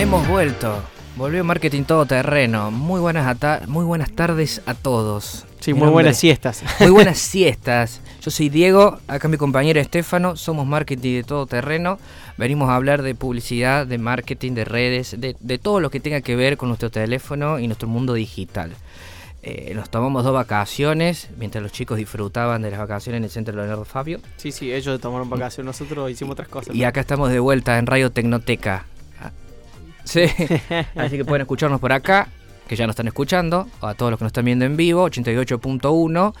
Hemos vuelto. Volvió Marketing Todoterreno. Muy buenas, muy buenas tardes a todos. Sí, muy buenas siestas. Muy buenas siestas. Yo soy Diego, acá mi compañero Estefano, somos Marketing de Todoterreno. Venimos a hablar de publicidad, de marketing, de redes, de, todo lo que tenga que ver con nuestro teléfono y nuestro mundo digital. Eh, nos tomamos dos vacaciones mientras los chicos disfrutaban de las vacaciones en el Centro Leonardo Fabio. Sí, sí, ellos tomaron vacaciones, nosotros hicimos otras cosas. Y acá estamos de vuelta en Radio Tecnoteca. Sí, así que pueden escucharnos por acá, que ya nos están escuchando, o a todos los que nos están viendo en vivo, 88.1.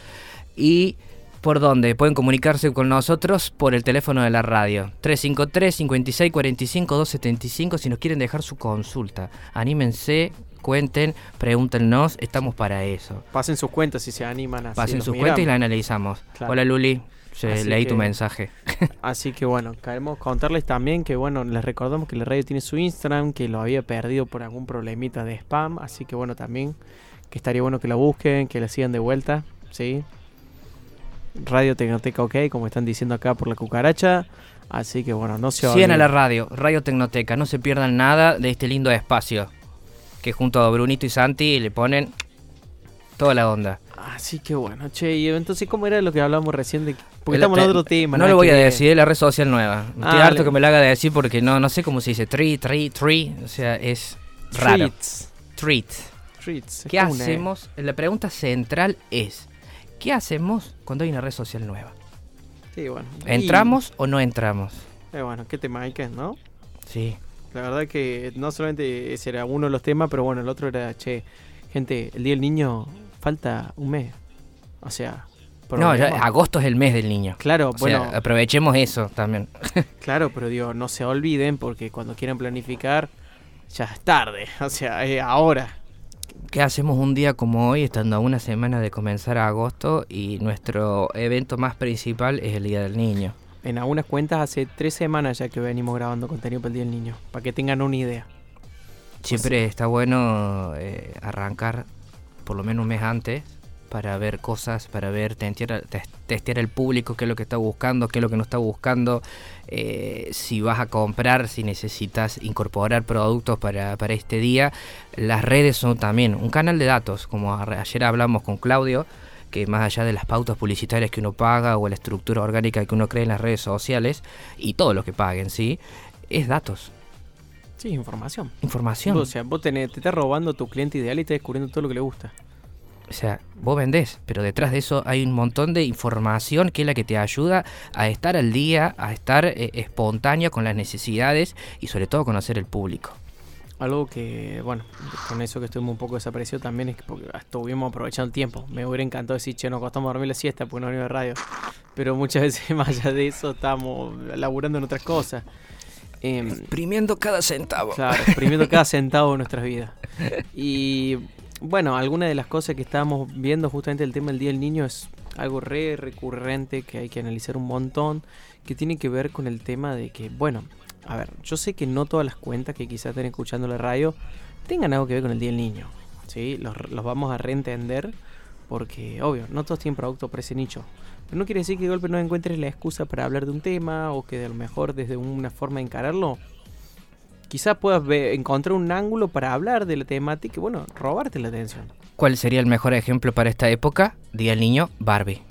Y por dónde pueden comunicarse con nosotros por el teléfono de la radio 353 56 45 275 si nos quieren dejar su consulta. Anímense, cuenten, pregúntenos, estamos para eso. Pasen sus cuentas si se animan a Pasen sus cuentas y la analizamos. Hola Luli. Leí tu mensaje. así que bueno, queremos contarles también que bueno, les recordamos que la radio tiene su Instagram, que lo había perdido por algún problemita de spam, así que bueno, también que estaría bueno que la busquen, que la sigan de vuelta, ¿sí? Radio Tecnoteca OK, como están diciendo acá por la cucaracha. Así que bueno, no se olviden. Sigan a la radio, Radio Tecnoteca, no se pierdan nada de este lindo espacio. Que junto a Brunito y Santi le ponen toda la onda. Así que bueno, che, y entonces, ¿cómo era lo que hablábamos recién? De, porque estamos en otro tema. No lo voy a decir, es la red social nueva. Estoy ah, harto que me lo haga decir porque no, no sé cómo se dice. Tree, tree, tree. O sea, es raro. Treats. Treats. Treats. ¿Qué hacemos? La pregunta central es: ¿Qué hacemos cuando hay una red social nueva? Sí, bueno. ¿Entramos o no entramos? Eh, bueno, qué tema hay que, ¿no? Sí. La verdad que no solamente ese era uno de los temas, pero bueno, el otro era, che, gente, el Día del Niño falta un mes. O sea... No, agosto es el mes del niño. Claro, bueno. aprovechemos eso también. claro, pero digo, no se olviden porque cuando quieran planificar, ya es tarde. O sea, es ahora. ¿Qué hacemos un día como hoy, estando a una semana de comenzar agosto y nuestro evento más principal es el Día del Niño? En algunas cuentas hace tres semanas ya que venimos grabando contenido para el Día del Niño, para que tengan una idea. Siempre está bueno eh, arrancar por lo menos un mes antes para ver cosas, para ver, testear, testear el público, qué es lo que está buscando, qué es lo que no está buscando, eh, si vas a comprar, si necesitas incorporar productos para, para, este día. Las redes son también un canal de datos, como ayer hablamos con Claudio, que más allá de las pautas publicitarias que uno paga o la estructura orgánica que uno cree en las redes sociales y todo lo que paguen, ¿sí? Es datos. Sí, información. Información. O sea, vos tenés, te estás robando tu cliente ideal y estás descubriendo todo lo que le gusta. O sea, vos vendés, pero detrás de eso hay un montón de información que es la que te ayuda a estar al día, a estar eh, espontáneo con las necesidades y sobre todo conocer el público. Algo que, bueno, con eso que estuvimos un poco desaparecido también es que porque estuvimos aprovechando el tiempo. Me hubiera encantado decir, che, nos costamos dormir la siesta porque no venimos de radio. Pero muchas veces más allá de eso estamos laburando en otras cosas. Eh, exprimiendo cada centavo. Claro, exprimiendo cada centavo de nuestras vidas. Y bueno, alguna de las cosas que estábamos viendo justamente el tema del Día del Niño es algo re recurrente que hay que analizar un montón, que tiene que ver con el tema de que, bueno, a ver, yo sé que no todas las cuentas que quizás estén escuchando la radio tengan algo que ver con el Día del Niño, ¿sí? Los, los vamos a reentender porque, obvio, no todos tienen producto para ese nicho. Pero no quiere decir que de golpe no encuentres la excusa para hablar de un tema o que de lo mejor desde una forma de encararlo quizás puedas encontrar un ángulo para hablar de la temática y, bueno, robarte la atención. ¿Cuál sería el mejor ejemplo para esta época? Día el niño, Barbie.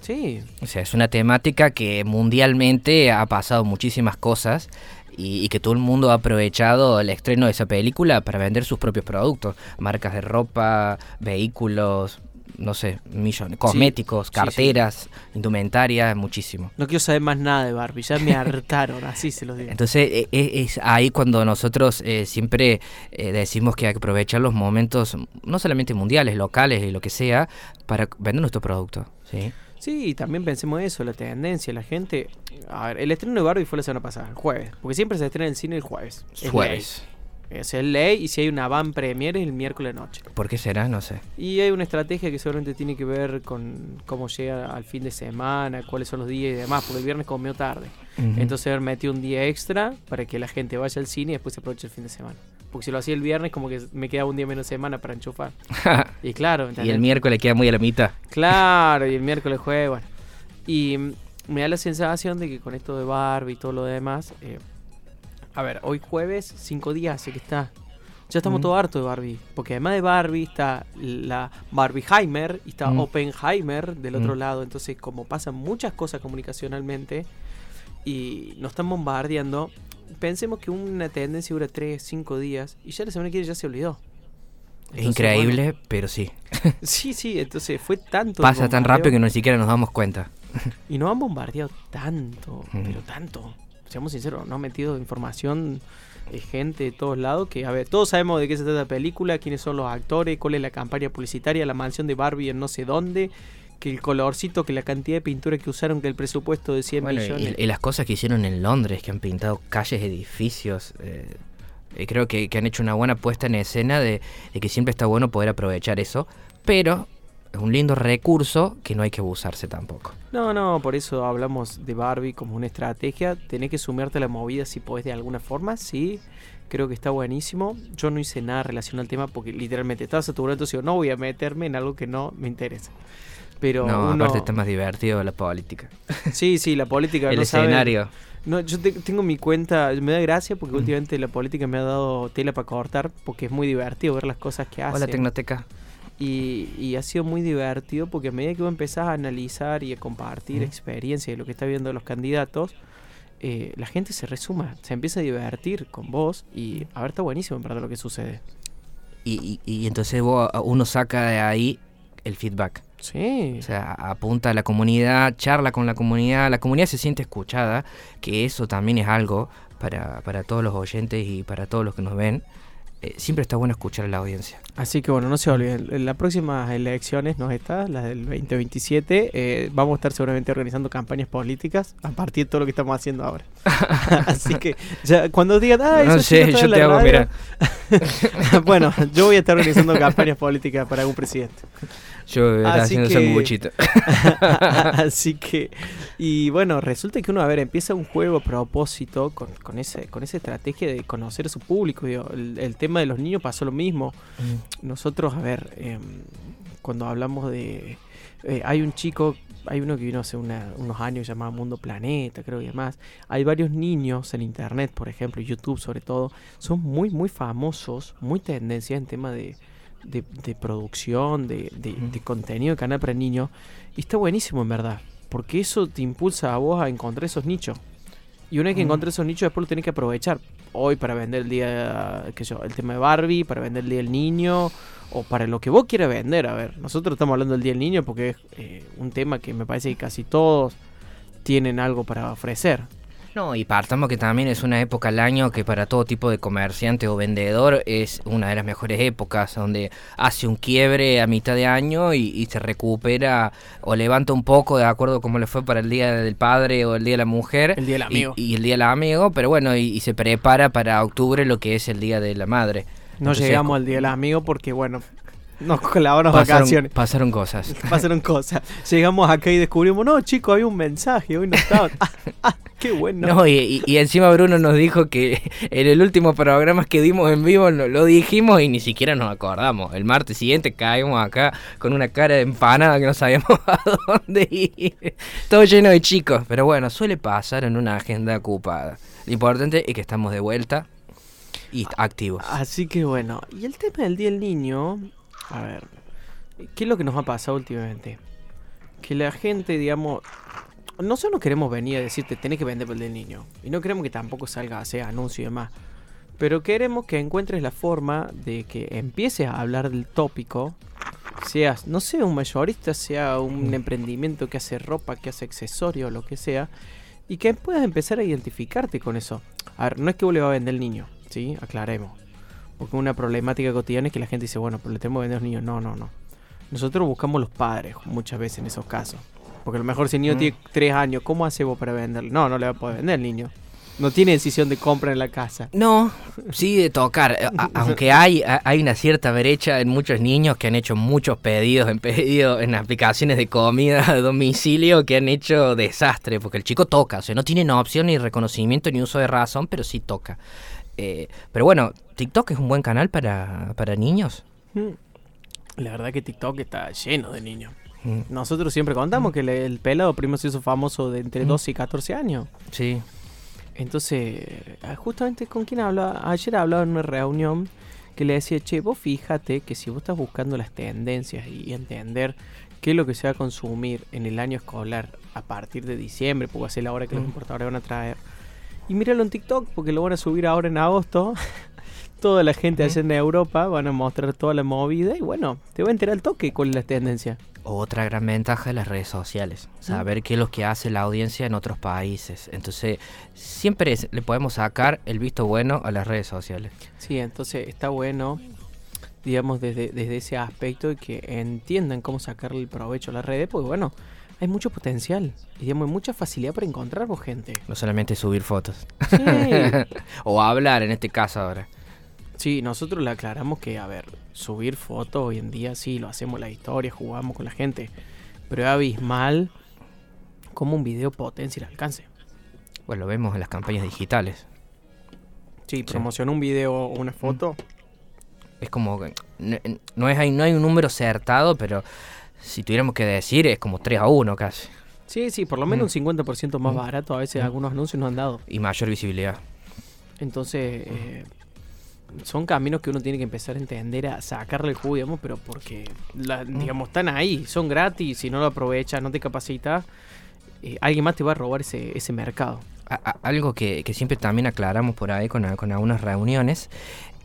Sí. O sea, es una temática que mundialmente ha pasado muchísimas cosas y, que todo el mundo ha aprovechado el estreno de esa película para vender sus propios productos, marcas de ropa, vehículos, no sé, millones, cosméticos, carteras, indumentaria, muchísimo. No quiero saber más nada de Barbie, ya me hartaron, así se lo digo. Entonces e, e, es, ahí cuando nosotros eh, siempre eh, decimos que hay que aprovechar los momentos, no solamente mundiales, locales y lo que sea, para vender nuestro producto. ¿sí? Sí, y también pensemos eso, la tendencia, la gente... A ver, el estreno de Barbie fue la semana pasada, el jueves, porque siempre se estrena en el cine el jueves. jueves. Es el ley y si hay una van premier el miércoles noche. ¿Por qué será? No sé. Y hay una estrategia que seguramente tiene que ver con cómo llega al fin de semana, cuáles son los días y demás, porque el viernes comió tarde. Entonces metió un día extra para que la gente vaya al cine y después se aproveche el fin de semana. Porque si lo hacía el viernes, como que me queda un día menos de semana para enchufar. y claro. y el miércoles queda muy a la mitad. Claro, y el miércoles jueves, bueno. Y me da la sensación de que con esto de Barbie y todo lo demás, eh, A ver, hoy jueves, cinco días hace que está. Ya estamos Mm. todo hartos de Barbie. Porque además de Barbie está la Barbieheimer y está Mm. Oppenheimer del otro Mm. lado. Entonces, como pasan muchas cosas comunicacionalmente y nos están bombardeando, pensemos que una tendencia dura 3, 5 días y ya la semana que viene ya se olvidó. Es Entonces, increíble, pero sí. sí, sí, entonces fue tanto. Pasa tan rápido que ni siquiera nos damos cuenta. Y nos han bombardeado tanto, Mm. pero tanto. Seamos sinceros, nos han metido información de gente de todos lados que, a ver, todos sabemos de qué se trata la película, quiénes son los actores, cuál es la campaña publicitaria, la mansión de Barbie en no sé dónde, que el colorcito, que la cantidad de pintura que usaron, que el presupuesto de 100 Bueno, millones. y, y las cosas que hicieron en Londres, que han pintado calles, edificios. eh, eh, creo que, que han hecho una buena puesta en escena de, de que siempre está bueno poder aprovechar eso. Pero es un lindo recurso que no hay que abusarse tampoco. No, no, por eso hablamos de Barbie como una estrategia. Tenés que sumarte a la movida si podés de alguna forma, sí. Creo que está buenísimo. Yo no hice nada relacionado al tema porque literalmente estaba saturado, entonces digo, no voy a meterme en algo que no me interesa. Pero no, uno... aparte está más divertido la política. Sí, sí, la política. El no escenario. No, yo te- tengo mi cuenta, me da gracia porque Mm. últimamente la política me ha dado tela para cortar porque es muy divertido ver las cosas que hacen. Hola, Tecnoteca. Y, y ha sido muy divertido porque a medida que vos empezás a analizar y a compartir Ujú. experiencia de lo que está viendo los candidatos, eh, la gente se resuma, se empieza a divertir con vos y a ver, está buenísimo en verdad lo que sucede. Y, y- y entonces vos- uno saca de ahí el feedback. Sí. O sea, apunta a la comunidad, charla con la comunidad, la comunidad se siente escuchada, que eso también es algo para, para todos los oyentes y para todos los que nos ven. Eh, siempre está bueno escuchar a la audiencia. Así que bueno, no se olviden, en las próximas elecciones nos está, las del 2027, eh, vamos a estar seguramente organizando campañas políticas a partir de todo lo que estamos haciendo ahora. Así que ya cuando digan, ah, no eso sé, yo te hago, mira, bueno, yo voy a estar organizando campañas políticas para algún presidente. Yo eh, Así haciendo que-. Así que, y bueno, resulta que uno, a ver, empieza un juego a propósito con, con, ese, con esa estrategia de conocer a su público. digo, el, el tema de los niños pasó lo mismo. Nosotros, a ver, em, cuando hablamos de... eh, hay un chico, hay uno que vino hace una- unos años llamado Mundo Planeta, creo y demás. Hay varios niños en Internet, por ejemplo, YouTube sobre todo, son muy, muy famosos, muy tendencia en tema de, de, de producción, de, de- Ujú. de contenido de canal para niños. Y está buenísimo, en verdad, porque eso te impulsa a vos a encontrar esos nichos. Y una vez que Mm. encontrés esos nichos, después lo tenés que aprovechar. Hoy para vender el día, qué sé yo, el tema de Barbie, para vender el día del niño, o para lo que vos quieras vender. A ver, nosotros estamos hablando del día del niño porque es eh, un tema que me parece que casi todos tienen algo para ofrecer. No, y partamos que también es una época al año que para todo tipo de comerciante o vendedor es una de las mejores épocas, donde hace un quiebre a mitad de año y, y se recupera o levanta un poco de acuerdo como le fue para el Día del Padre o el Día de la Mujer. El Día del y- Amigo. Y, el Día del Amigo, pero bueno, y, y se prepara para octubre lo que es el Día de la Madre. No Entonces, llegamos al día del amigo porque, bueno, nos colaboran pasaron, vacaciones. pasaron cosas. Pasaron cosas. Llegamos acá y descubrimos, no, chicos, había un mensaje, hoy no estaban. Ah, ah, qué bueno. No, y, encima Bruno nos dijo que en el último programa que dimos en vivo no- lo dijimos y ni siquiera nos acordamos. El martes siguiente caímos acá con una cara de empanada que no sabíamos a dónde ir. Todo lleno de chicos, pero bueno, suele pasar en una agenda ocupada. Lo importante es que estamos de vuelta y activos. Así que bueno, y el tema del Día del Niño, a ver, ¿qué es lo que nos ha pasado últimamente? Que la gente, digamos, nosotros no queremos venir a decirte tenés que vender por el del Niño. Y no queremos que tampoco salga a anuncio y demás. Pero queremos que encuentres la forma de que empieces a hablar del tópico. Seas, no sé, un mayorista, sea un Mm. emprendimiento que hace ropa, que hace accesorios, lo que sea. Y que puedas empezar a identificarte con eso. A ver, no es que vos le vas a vender el niño, ¿sí? Aclaremos. Porque una problemática cotidiana es que la gente dice, bueno, pero le tenemos que vender a los niños. No, no, no. Nosotros buscamos los padres muchas veces en esos casos. Porque a lo mejor si el niño Mm. tiene tres años, ¿cómo hace vos para venderle? No, no le va a poder vender el niño. No tiene decisión de compra en la casa. No, sí de tocar. eh, a- aunque hay, a- hay una cierta brecha en muchos niños que han hecho muchos pedidos en pedido en aplicaciones de comida a domicilio que han hecho desastre, porque el chico toca, o sea, no tiene opción ni reconocimiento ni uso de razón, pero sí toca. Eh, pero bueno, TikTok es un buen canal para, para niños. Mm. La verdad que TikTok está lleno de niños. Mm, Nosotros siempre contamos que le- el pelado primero se hizo famoso de entre Mm. 12 y 14 años. Sí. Entonces, ah, justamente con quién hablaba, ayer hablaba en una reunión que le decía, che, vos fíjate que si vos estás buscando las tendencias y entender qué es lo que se va a consumir en el año escolar a partir de diciembre, porque así es la hora que los importadores van a traer, y míralo en TikTok, porque lo van a subir ahora en agosto. Toda la gente allá en Europa van a mostrar toda la movida y bueno, te va a enterar el toque cuál es la tendencia. Otra gran ventaja de las redes sociales, saber qué es lo que hace la audiencia en otros países. Entonces, siempre le podemos sacar el visto bueno a las redes sociales. Sí, entonces está bueno, digamos, desde, desde ese aspecto y que entiendan cómo sacarle el provecho a las redes, porque bueno, hay mucho potencial y digamos, hay mucha facilidad para encontrar gente. No solamente subir fotos. Sí. o hablar en este caso ahora. Sí, nosotros le aclaramos que, a ver, subir fotos hoy en día sí, lo hacemos la historia, jugamos con la gente. Pero es abismal como un video potencia el alcance. Bueno, lo vemos en las campañas digitales. Sí, promociona un video o una foto. Es como que no, es, no hay un número acertado, pero si tuviéramos que decir, es como 3 a 1 casi. Sí, sí, por lo menos un 50% más barato. A veces algunos anuncios nos han dado. Y mayor visibilidad. Entonces, eh, son caminos que uno tiene que empezar a entender, a sacarle el jugo, digamos, pero porque, digamos, están ahí, son gratis, si no lo aprovechas, no te capacitas, eh, alguien más te va a robar ese, ese mercado. algo que, siempre también aclaramos por ahí con, con algunas reuniones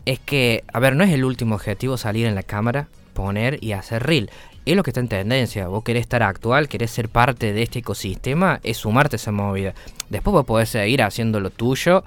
es que, a ver, no es el último objetivo salir en la cámara, poner y hacer reel es lo que está en tendencia. Vos querés estar actual, querés ser parte de este ecosistema, es sumarte a esa movida. Después vos podés seguir haciendo lo tuyo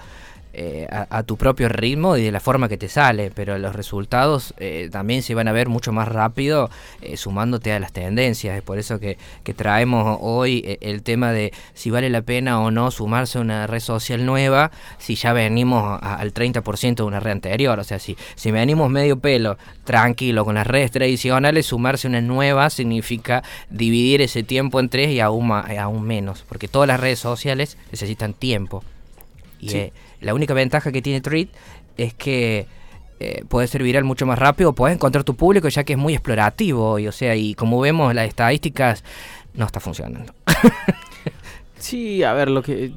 eh, a, tu propio ritmo y de la forma que te sale, pero los resultados eh, también se van a ver mucho más rápido eh, sumándote a las tendencias. Es por eso que, traemos hoy el tema de si vale la pena o no sumarse a una red social nueva si ya venimos al 30% de una red anterior. O sea, si, si venimos medio pelo, tranquilo, con las redes tradicionales, sumarse a una nueva significa dividir ese tiempo en tres y aún, aún menos, porque todas las redes sociales necesitan tiempo. Y eh, la única ventaja que tiene Tweet es que eh, puedes ser viral mucho más rápido, puedes encontrar tu público ya que es muy explorativo y o sea, y como vemos las estadísticas no está funcionando. sí, a ver, lo que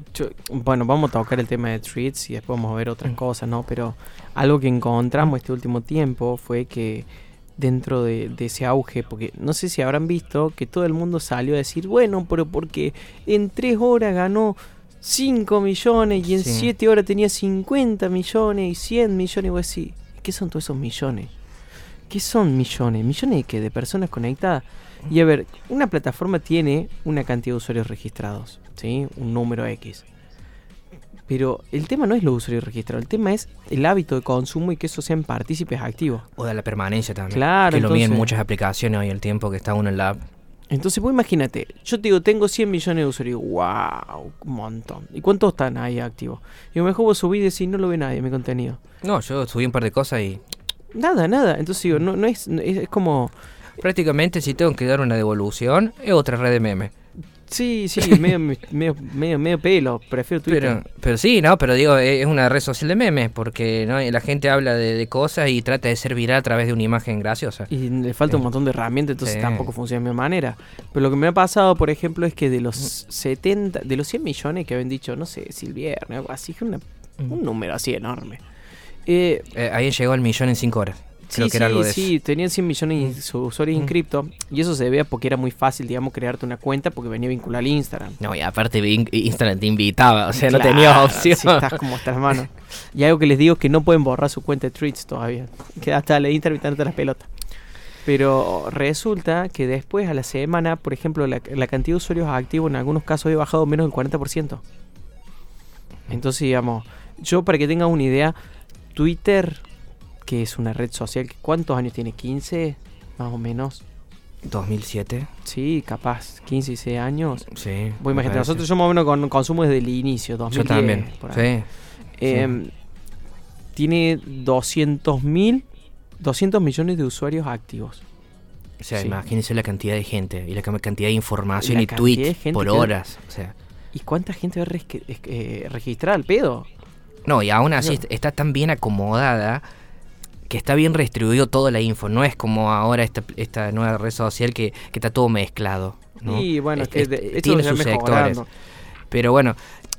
bueno, vamos a tocar el tema de tweets y después vamos a ver otras mm. cosas, ¿no? Pero algo que encontramos este último tiempo fue que dentro de, de, ese auge, porque no sé si habrán visto que todo el mundo salió a decir, bueno, pero porque en tres horas ganó 5 millones y en 7 horas tenía 50 millones y 100 millones. Y vos decís, ¿qué son todos esos millones? ¿Qué son millones? ¿Millones de qué? ¿De personas conectadas? Y a ver, una plataforma tiene una cantidad de usuarios registrados, ¿sí? Un número X. Pero el tema no es los usuarios registrados, el tema es el hábito de consumo y que eso sean partícipes activos. O de la permanencia también. Claro. Que lo miden muchas aplicaciones hoy el tiempo que está uno en la app. Entonces, vos imagínate, yo te digo, tengo 100 millones de usuarios. ¡Wow! Un montón. ¿Y cuántos están ahí activos? Y a lo mejor vos subís y decís, no lo ve nadie mi contenido. No, yo subí un par de cosas y. Nada, nada. Entonces digo, no, no es, es, como. Prácticamente, si tengo que dar una devolución, es otra red de memes. Sí, sí, medio, medio, medio, medio, pelo, prefiero Twitter. Pero, pero sí, no, pero digo, es una red social de memes, porque ¿no? la gente habla de, cosas y trata de ser viral a través de una imagen graciosa. Y le falta un montón de herramientas, entonces tampoco funciona de mi manera. Pero lo que me ha pasado, por ejemplo, es que de los 70, de los 100 millones que habían dicho, no sé, si el viernes, así, que un número así enorme. Eh, eh, ahí llegó el millón en 5 horas sí, sí, sí, tenían 100 millones de usuarios cripto y eso se debía porque era muy fácil, digamos, crearte una cuenta porque venía vinculada al Instagram. No, y aparte Instagram te invitaba, o sea, no tenías opción. Sí, estás como estas manos. Y algo que les digo es que no pueden borrar su cuenta de tweets todavía. Que hasta el Instagram las pelotas. Pero resulta que después a la semana, por ejemplo, la, la cantidad de usuarios activos en algunos casos ha bajado menos del 40%. Entonces, digamos, yo para que tengan una idea, Twitter que es una red social. ¿Cuántos años tiene? ¿15? Más o menos. 2007. Sí, capaz, 15, 16 años. Sí. Voy a imaginar, nosotros somos menos con consumo desde el inicio, 2010. Yo también. Sí. Em, tiene 200 mil, 200 millones de usuarios activos. O sea, imagínense la cantidad de gente y la cantidad de información y tweets por horas. O sea. ¿Y cuánta gente va a eh, registrar al pedo? No, y aún así está tan bien acomodada que está bien redistribuido toda la info, no es como ahora esta, esta nueva red social que, está todo mezclado. Y bueno, es, que tiene sus sectores. Pero bueno,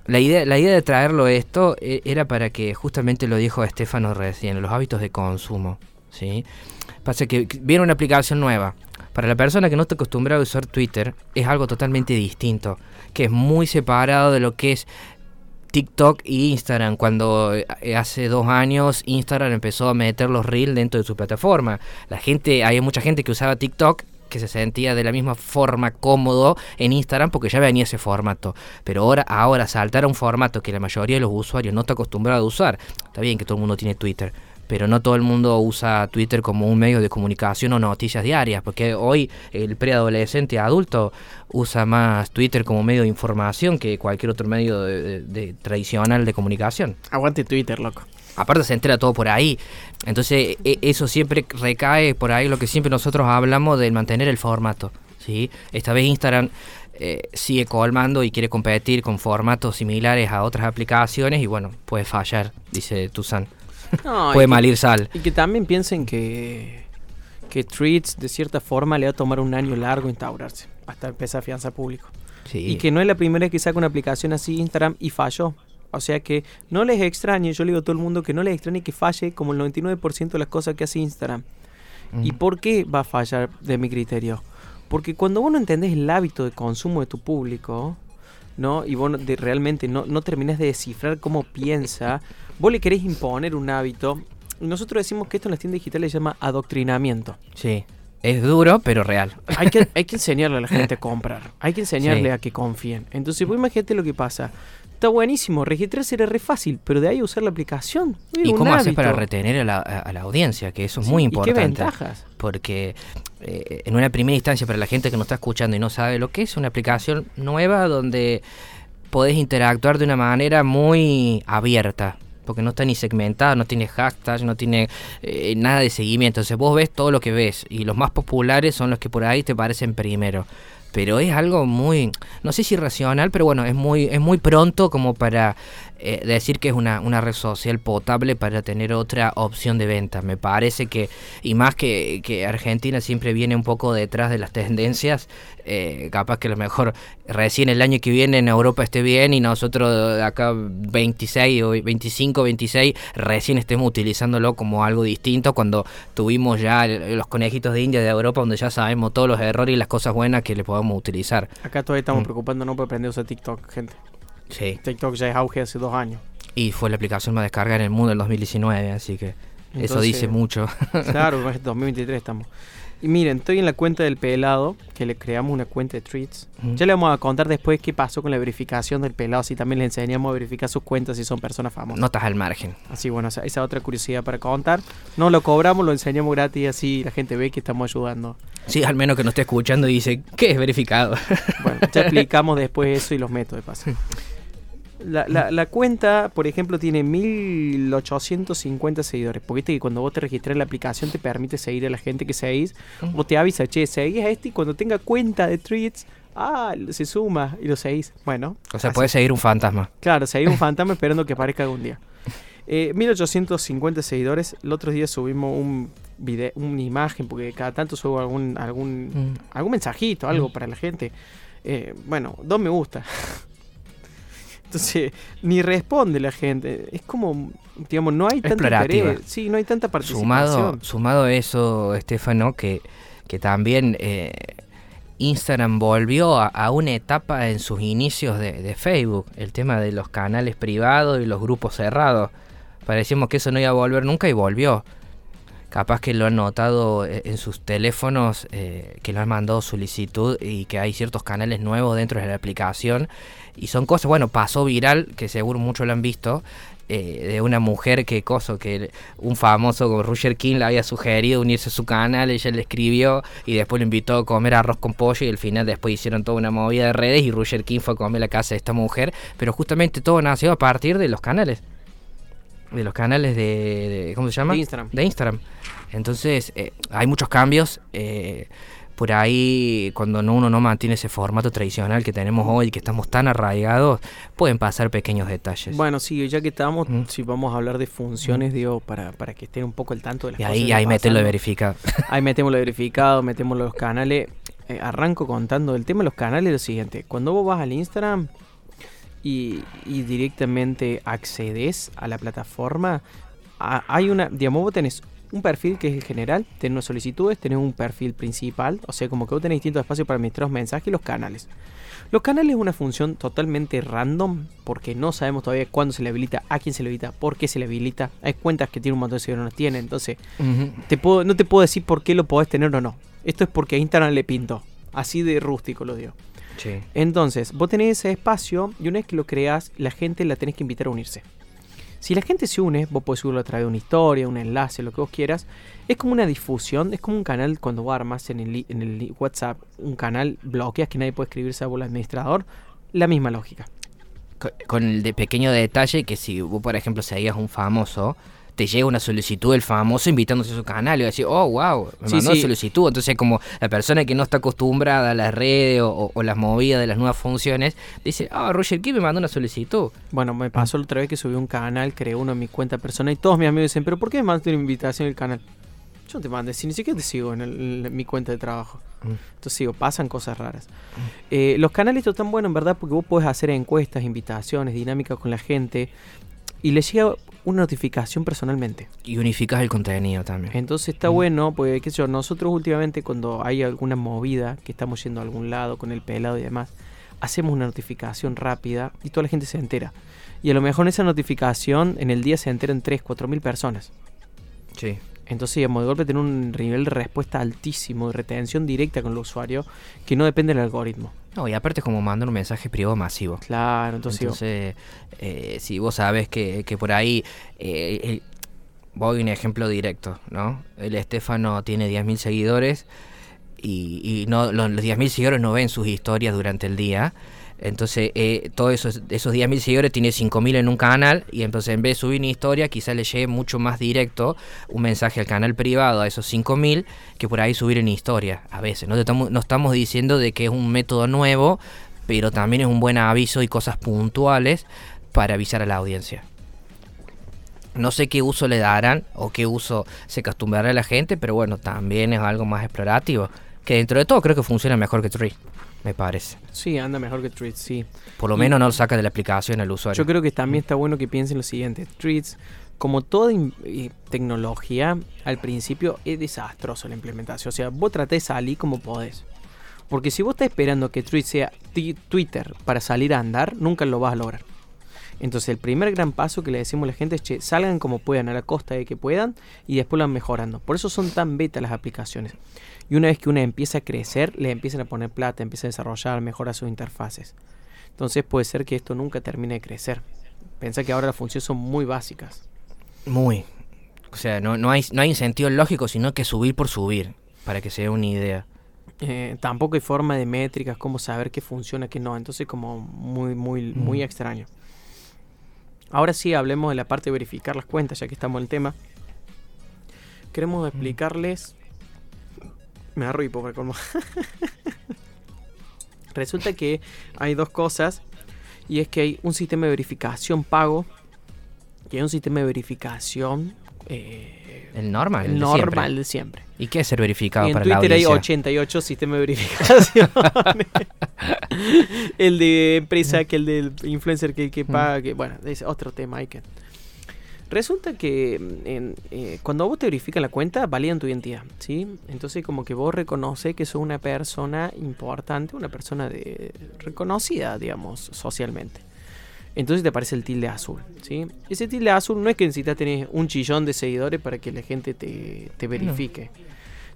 la idea, la idea de traerlo esto eh, era para que justamente lo dijo Estefano recién, los hábitos de consumo. ¿sí? Pasa que viene una aplicación nueva. Para la persona que no está acostumbrada a usar Twitter, es algo totalmente distinto, que es muy separado de lo que es TikTok y Instagram. Cuando eh, hace dos años Instagram empezó a meter los reels dentro de su plataforma. La gente, hay mucha gente que usaba TikTok que se sentía de la misma forma cómodo en Instagram porque ya venía ese formato. Pero ahora, ahora saltar a un formato que la mayoría de los usuarios no está acostumbrado a usar. Está bien que todo el mundo tiene Twitter, pero no todo el mundo usa Twitter como un medio de comunicación o noticias diarias, porque hoy el preadolescente adulto usa más Twitter como medio de información que cualquier otro medio de, tradicional de comunicación. Aguante Twitter, loco. Aparte se entera todo por ahí. Entonces e, eso siempre recae por ahí lo que siempre nosotros hablamos de mantener el formato. ¿sí? Esta vez Instagram eh, sigue colmando y quiere competir con formatos similares a otras aplicaciones y bueno, puede fallar, dice Puede malir sal. Y que también piensen que, que Treats de cierta forma le va a tomar un año largo instaurarse hasta empezar a fianza público. Y que no es la primera vez que saca una aplicación así Instagram y falló. O sea que no les extrañe, yo le digo a todo el mundo que no les extrañe que falle como el 99% de las cosas que hace Instagram. ¿Y por qué va a fallar de mi criterio? Porque cuando vos no entendés el hábito de consumo de tu público, ¿no? Y vos de, realmente no, no terminás de descifrar cómo piensa, vos le querés imponer un hábito. Nosotros decimos que esto en las tiendas digitales se llama adoctrinamiento. Sí. Es duro, pero real. Hay que, hay que enseñarle a la gente a comprar. Hay que enseñarle a que confíen. Entonces, vos imagínate lo que pasa. Está buenísimo, registrarse era re fácil, pero de ahí usar la aplicación. ¿Y cómo haces para retener a la, audiencia? Que eso es muy importante. ¿y qué ventajas? Porque eh, en una primera instancia, para la gente que nos está escuchando y no sabe lo que es, una aplicación nueva donde podés interactuar de una manera muy abierta porque no está ni segmentada, no tiene hashtags, no tiene eh, nada de seguimiento. Entonces vos ves todo lo que ves y los más populares son los que por ahí te parecen primero. Pero es algo muy, no sé si racional, pero bueno, es muy, es muy pronto como para eh, decir que es una, una, red social potable para tener otra opción de venta. Me parece que, y más que, que Argentina siempre viene un poco detrás de las tendencias, eh, capaz que a lo mejor recién el año que viene en Europa esté bien y nosotros acá 26 o 25, 26 recién estemos utilizándolo como algo distinto cuando tuvimos ya los conejitos de India de Europa donde ya sabemos todos los errores y las cosas buenas que le podemos utilizar. Acá todavía estamos mm. preocupándonos por aprender a usar TikTok, gente. Sí. TikTok ya es auge hace dos años. Y fue la aplicación más descargada en el mundo en 2019, así que eso dice mucho. claro, en 2023 estamos. Y miren, estoy en la cuenta del pelado, que le creamos una cuenta de tweets. Ya le vamos a contar después qué pasó con la verificación del pelado, si también le enseñamos a verificar sus cuentas si son personas famosas. Notas al margen. Así, bueno, esa, esa otra curiosidad para contar. No lo cobramos, lo enseñamos gratis, así la gente ve que estamos ayudando. Sí, al menos que nos esté escuchando y dice, ¿qué es verificado? Bueno, ya explicamos después eso y los métodos de paso. La, la, cuenta, por ejemplo, tiene 1850 seguidores. Porque viste que cuando vos te registras en la aplicación te permite seguir a la gente que seguís. O te avisa, che, seguís a este y cuando tenga cuenta de tweets, ah, se suma y lo seguís. Bueno. O sea, puedes seguir un fantasma. Claro, seguir un fantasma esperando que aparezca algún día. Eh, 1850 seguidores. El otro día subimos un video, una imagen, porque cada tanto subo algún, algún, mm. algún mensajito, algo mm. para la gente. Eh, bueno, dos me gusta. Entonces, ni responde la gente. Es como, digamos, no hay tanta Sí, no hay tanta participación. Sumado, sumado a eso, Estefano, que, que también eh, Instagram volvió a, una etapa en sus inicios de, Facebook. El tema de los canales privados y los grupos cerrados. Parecíamos que eso no iba a volver nunca y volvió. Capaz que lo han notado eh, en sus teléfonos, eh, que lo han mandado solicitud y que hay ciertos canales nuevos dentro de la aplicación y son cosas, bueno, pasó viral, que seguro muchos lo han visto, eh, de una mujer que coso, que un famoso como Roger King le había sugerido unirse a su canal, ella le escribió y después le invitó a comer arroz con pollo y al final después hicieron toda una movida de redes y Roger King fue a comer la casa de esta mujer, pero justamente todo nació a partir de los canales. De los canales de, ¿cómo se llama? De Instagram. De Instagram. Entonces, eh, hay muchos cambios. Eh, por ahí cuando uno no mantiene ese formato tradicional que tenemos hoy, que estamos tan arraigados, pueden pasar pequeños detalles. Bueno, sí, ya que estamos, si vamos a hablar de funciones, digo, para, para que estén un poco al tanto de las y ahí, Ahí metemos lo verificado. ahí metemos lo verificado, metemos los canales. Eh, arranco contando el tema de los canales, lo siguiente. Cuando vos vas al Instagram y, y directamente accedes a la plataforma, a- hay una, digamos, vos tenés un perfil que es el general, tenés unas solicitudes, tenés un perfil principal, o sea, como que vos tenés distintos espacios para administrar los mensajes y los canales. Los canales es una función totalmente random porque no sabemos todavía cuándo se le habilita, a quién se le habilita, por qué se le habilita. Hay cuentas que tienen un montón de seguidores no las tienen, entonces Ujú. te puedo, no te puedo decir por qué lo podés tener o no. Esto es porque a Instagram le pintó. Así de rústico lo digo. Sí. Entonces, vos tenés ese espacio y una vez que lo creas, la gente la tenés que invitar a unirse. Si la gente se une, vos podés subirlo a través de una historia, un enlace, lo que vos quieras. Es como una difusión, es como un canal cuando vos armas en el, en WhatsApp un canal, bloqueas que nadie puede escribir salvo el administrador. La misma lógica. Co- Con el de pequeño detalle que si vos, por ejemplo, seguías un famoso, te llega una solicitud del famoso invitándose a su canal y decir, oh, wow, me Sí, mandó sí. solicitud. Entonces, como la persona que no está acostumbrada a las redes o, las movidas de las nuevas funciones, dice, ah, Roger Key me mandó una solicitud. Bueno, me pasó la otra vez que subí un canal, creé uno en mi cuenta personal y todos mis amigos dicen, pero ¿por qué me mandaste una invitación al canal? Yo no te mandé, si ni siquiera te sigo en, el- en mi cuenta de trabajo. Mm. Entonces digo, pasan cosas raras. Eh, los canales están buenos, en verdad, porque vos podés hacer encuestas, invitaciones, dinámicas con la gente y les llega una notificación personalmente. Y unificas el contenido también. Entonces está bueno, porque qué sé yo, nosotros últimamente cuando hay alguna movida, que estamos yendo a algún lado con el pelado y demás, hacemos una notificación rápida y toda la gente se entera. Y a lo mejor en esa notificación en el día se enteran 3, 4 mil personas. Sí. Entonces, digamos, de golpe tener un nivel de respuesta altísimo, de retención directa con el usuario, que no depende del algoritmo. No, y aparte es como mandar un mensaje privado masivo. Claro, entonces, Entonces, eh, si vos sabes que, que por ahí, eh, el- voy a un ejemplo directo, ¿no? El Estefano tiene 10.000 seguidores y, y no, los, los 10.000 seguidores no ven sus historias durante el día. Entonces, eh, todos esos, esos 10.000 seguidores tiene 5.000 en un canal y entonces en vez de subir una historia, quizás le llegue mucho más directo un mensaje al canal privado a esos 5.000 que por ahí subir en historia a veces. No, estamos, no estamos diciendo de que es un método nuevo, pero también es un buen aviso y cosas puntuales para avisar a la audiencia. No sé qué uso le darán o qué uso se acostumbrará la gente, pero bueno, también es algo más explorativo. Que dentro de todo creo que funciona mejor que Tree, me parece. sí, anda mejor que Tweets, sí. Por lo Y- menos no lo saca de la aplicación al usuario. Yo creo que también está bueno que piensen lo siguiente. Tweets, como toda tecnología, al principio es desastroso la implementación. O sea, vos tratás de salir como podés. Porque si vos estás esperando que Tweet sea Twitter para salir a andar, nunca lo vas a lograr. Entonces el primer gran paso que le decimos a la gente es que salgan como puedan, a la costa de que puedan, y después lo van mejorando. Por eso son tan beta las aplicaciones. Y una vez que una empieza a crecer, le empiezan a poner plata, empieza a desarrollar, mejora sus interfaces. Entonces puede ser que esto nunca termine de crecer. Pensá que ahora las funciones son muy básicas. Muy. O sea, no, no, hay, no hay sentido lógico, sino que subir por subir, para que se dé una idea. Eh, tampoco hay forma de métricas, cómo saber qué funciona, qué no. Entonces como muy, muy, muy Mm. extraño. Ahora sí hablemos de la parte de verificar las cuentas, ya que estamos en el tema. Queremos explicarles... Me agarro hipo para colmo. Resulta que hay dos cosas. Y es que hay un sistema de verificación pago. Y hay un sistema de verificación... eh, El normal. el el de normal siempre. de siempre. ¿Y qué es ser verificado Y en para la Twitter hay audiencia? 88 sistemas de verificación. el de empresa, que el del influencer que, que paga, que bueno, es otro tema. Hay que... Resulta que mm, en, eh, cuando vos te verifican la cuenta, validan tu identidad, ¿sí? Entonces como que vos reconoces que sos una persona importante, una persona de, reconocida, digamos, socialmente. Entonces te aparece el tilde azul, ¿sí? Ese tilde azul no es que necesitas tener un chillón de seguidores para que la gente te, te verifique.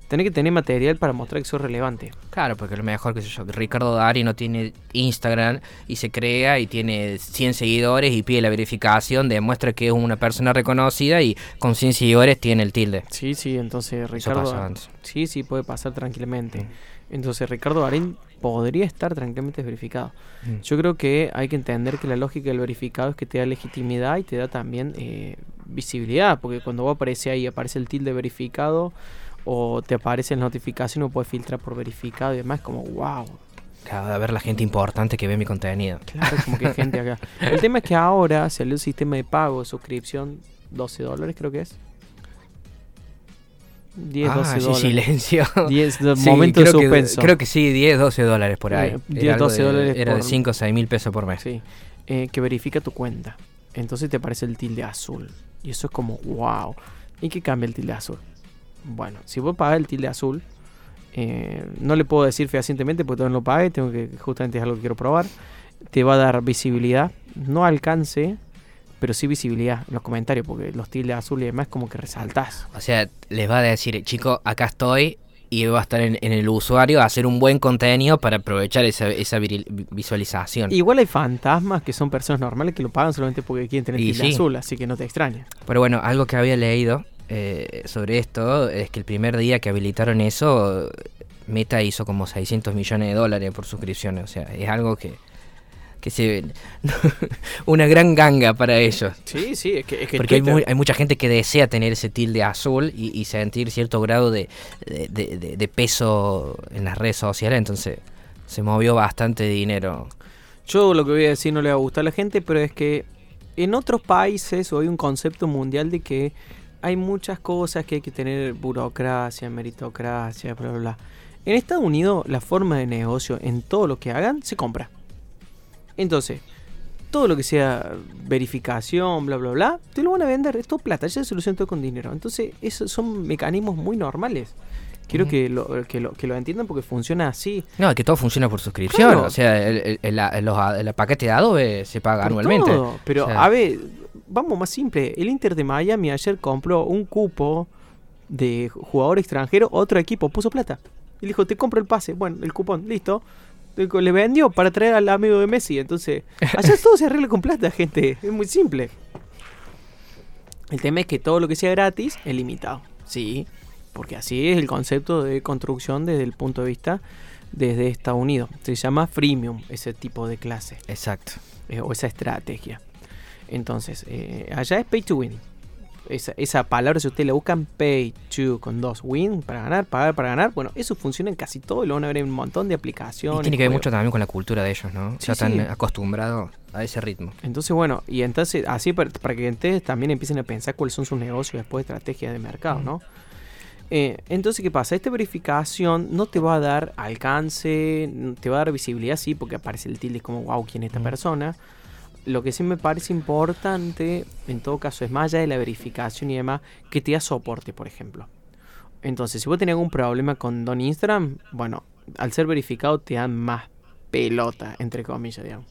Tenés que tener material para mostrar que sos relevante. Claro, porque a lo mejor, sé yo, Ricardo Dari no tiene Instagram y se crea y tiene 100 seguidores y pide la verificación, demuestra que es una persona reconocida y con 100 seguidores tiene el tilde. Sí, sí, entonces Eso Ricardo... pasó antes. Sí, sí, puede pasar tranquilamente. Entonces Ricardo Darín podría estar tranquilamente verificado. Mm. Yo creo que hay que entender que la lógica del verificado es que te da legitimidad y te da también eh, visibilidad, porque cuando vos aparece ahí, aparece el tilde verificado o te aparece la notificación o puedes filtrar por verificado y demás, como wow, Claro, a ver la gente importante que ve mi contenido. claro, como que hay gente acá. El tema es que ahora salió el sistema de pago, suscripción, 12 dólares creo que es. 10, ah, 12 sí, dólares. silencio. 10 de- Sí, momento de creo que- suspenso. creo que sí, 10, 12 dólares por ahí. Eh, Era 10, algo 12 de- dólares Era de por- 5 o 6 mil pesos por mes. Sí. eh, que verifica tu cuenta. Entonces te aparece el tilde azul. Y eso es como, wow. ¿Y qué cambia el tilde azul? Bueno, si vos pagas el tilde azul, eh, no le puedo decir fehacientemente porque todavía no lo pagué, tengo que, justamente es algo que quiero probar. Te va a dar visibilidad, no alcance, pero sí visibilidad en los comentarios, porque los tildes azul y demás como que resaltas. O sea, les va a decir, chico, acá estoy y va a estar en, el usuario a hacer un buen contenido para aprovechar esa, esa visualización. Igual hay fantasmas que son personas normales que lo pagan solamente porque quieren tener tilde azul, así que no te extraña. Pero bueno, algo que había leído eh, sobre esto es que el primer día que habilitaron eso, Meta hizo como 600 millones de dólares por suscripciones. O sea, es algo que, que se una gran ganga para ellos. Sí, sí, es que, Porque hay, mucha gente que desea tener ese tilde azul y, sentir cierto grado de, de, peso en las redes sociales, entonces se movió bastante dinero. Yo lo que voy a decir no le va a gustar a la gente, pero es que en otros países hay un concepto mundial de que hay muchas cosas que hay que tener burocracia, meritocracia, bla, bla, bla. En Estados Unidos, la forma de negocio en todo lo que hagan se compra. Entonces, todo lo que sea verificación, bla, bla, bla, te lo van a vender. Es todo plata, ya se soluciona todo con dinero. Entonces, esos son mecanismos muy normales. Quiero que, lo, que, lo, que lo entiendan porque funciona así. No, que todo funciona por suscripción. O sea, el, el, paquete de Adobe se paga anualmente. pero, a ver, vamos más simple. El Inter de Miami ayer compró un cupo de jugador extranjero, otro equipo puso plata. Y dijo, te compro el pase. Bueno, el cupón, listo. Le vendió para traer al amigo de Messi. Entonces, allá todo se arregla con plata, gente. Es muy simple. El tema es que todo lo que sea gratis es limitado. Sí, porque así es el concepto de construcción desde el punto de vista desde Estados Unidos. Se llama freemium, ese tipo de clase. Exacto. Eh, o esa estrategia. Entonces, eh, allá es pay to win. Esa, esa, palabra, si ustedes la buscan, pay to con dos, win para ganar, pagar para ganar, bueno, eso funciona en casi todo y lo van a ver en un montón de aplicaciones. Y tiene que ver mucho también con la cultura de ellos, ¿no? ya están acostumbrados a ese ritmo. Entonces, bueno, y entonces, así para, que ustedes también empiecen a pensar cuáles son sus negocios después de estrategia de mercado, ¿no? Eh, entonces, ¿qué pasa? Esta verificación no te va a dar alcance, te va a dar visibilidad, sí, porque aparece el tilde como, wow, ¿quién es esta persona? Lo que sí me parece importante, en todo caso, es más allá de la verificación y demás, que te da soporte, por ejemplo. Entonces, si vos tenés algún problema con Don Instagram, bueno, al ser verificado te dan más pelota, entre comillas, digamos.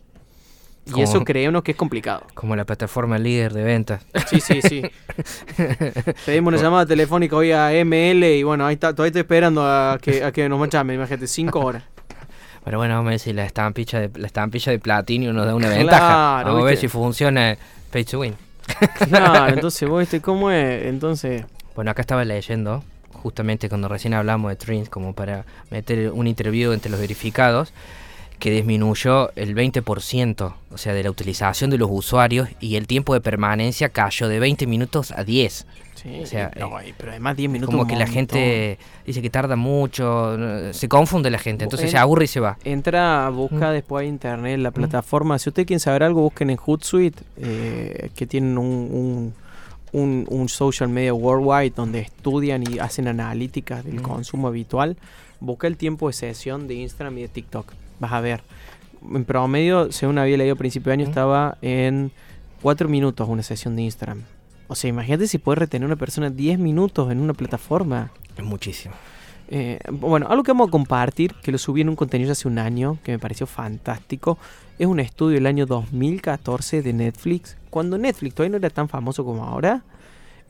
Y eso creemos que es complicado. Como la plataforma líder de ventas. Sí, sí, sí. Pedimos una llamada telefónica hoy a ML y bueno, ahí está, todavía estoy esperando a que, a que nos llamen, imagínate, cinco horas. Pero bueno, vamos a ver si la estampilla de, la estampilla de platino nos da una ventaja. Vamos a ver si funciona Pay to Win. Claro, entonces vos este, ¿cómo es? Entonces. Bueno, acá estaba leyendo, justamente cuando recién hablamos de Trins, como para meter un interview entre los verificados, que disminuyó el 20%, o sea, de la utilización de los usuarios y el tiempo de permanencia cayó de 20 minutos a 10. Sí, o sea, eh, pero además 10 minutos. Como que la gente dice que tarda mucho, se confunde la gente, entonces se aburre y se va. Entra, busca mm. después a internet la mm. plataforma. Si usted quiere saber algo, busquen en Hootsuite, eh, que tienen un, un, social media worldwide donde estudian y hacen analíticas del mm. consumo habitual. Busca el tiempo de sesión de Instagram y de TikTok. Vas a ver. En promedio, según había leído a principio de año, estaba en 4 minutos una sesión de Instagram. O sea, imagínate si puedes retener a una persona 10 minutos en una plataforma. Es muchísimo. Eh, bueno, algo que vamos a compartir, que lo subí en un contenido hace un año, que me pareció fantástico, es un estudio del año 2014 de Netflix. Cuando Netflix todavía no era tan famoso como ahora,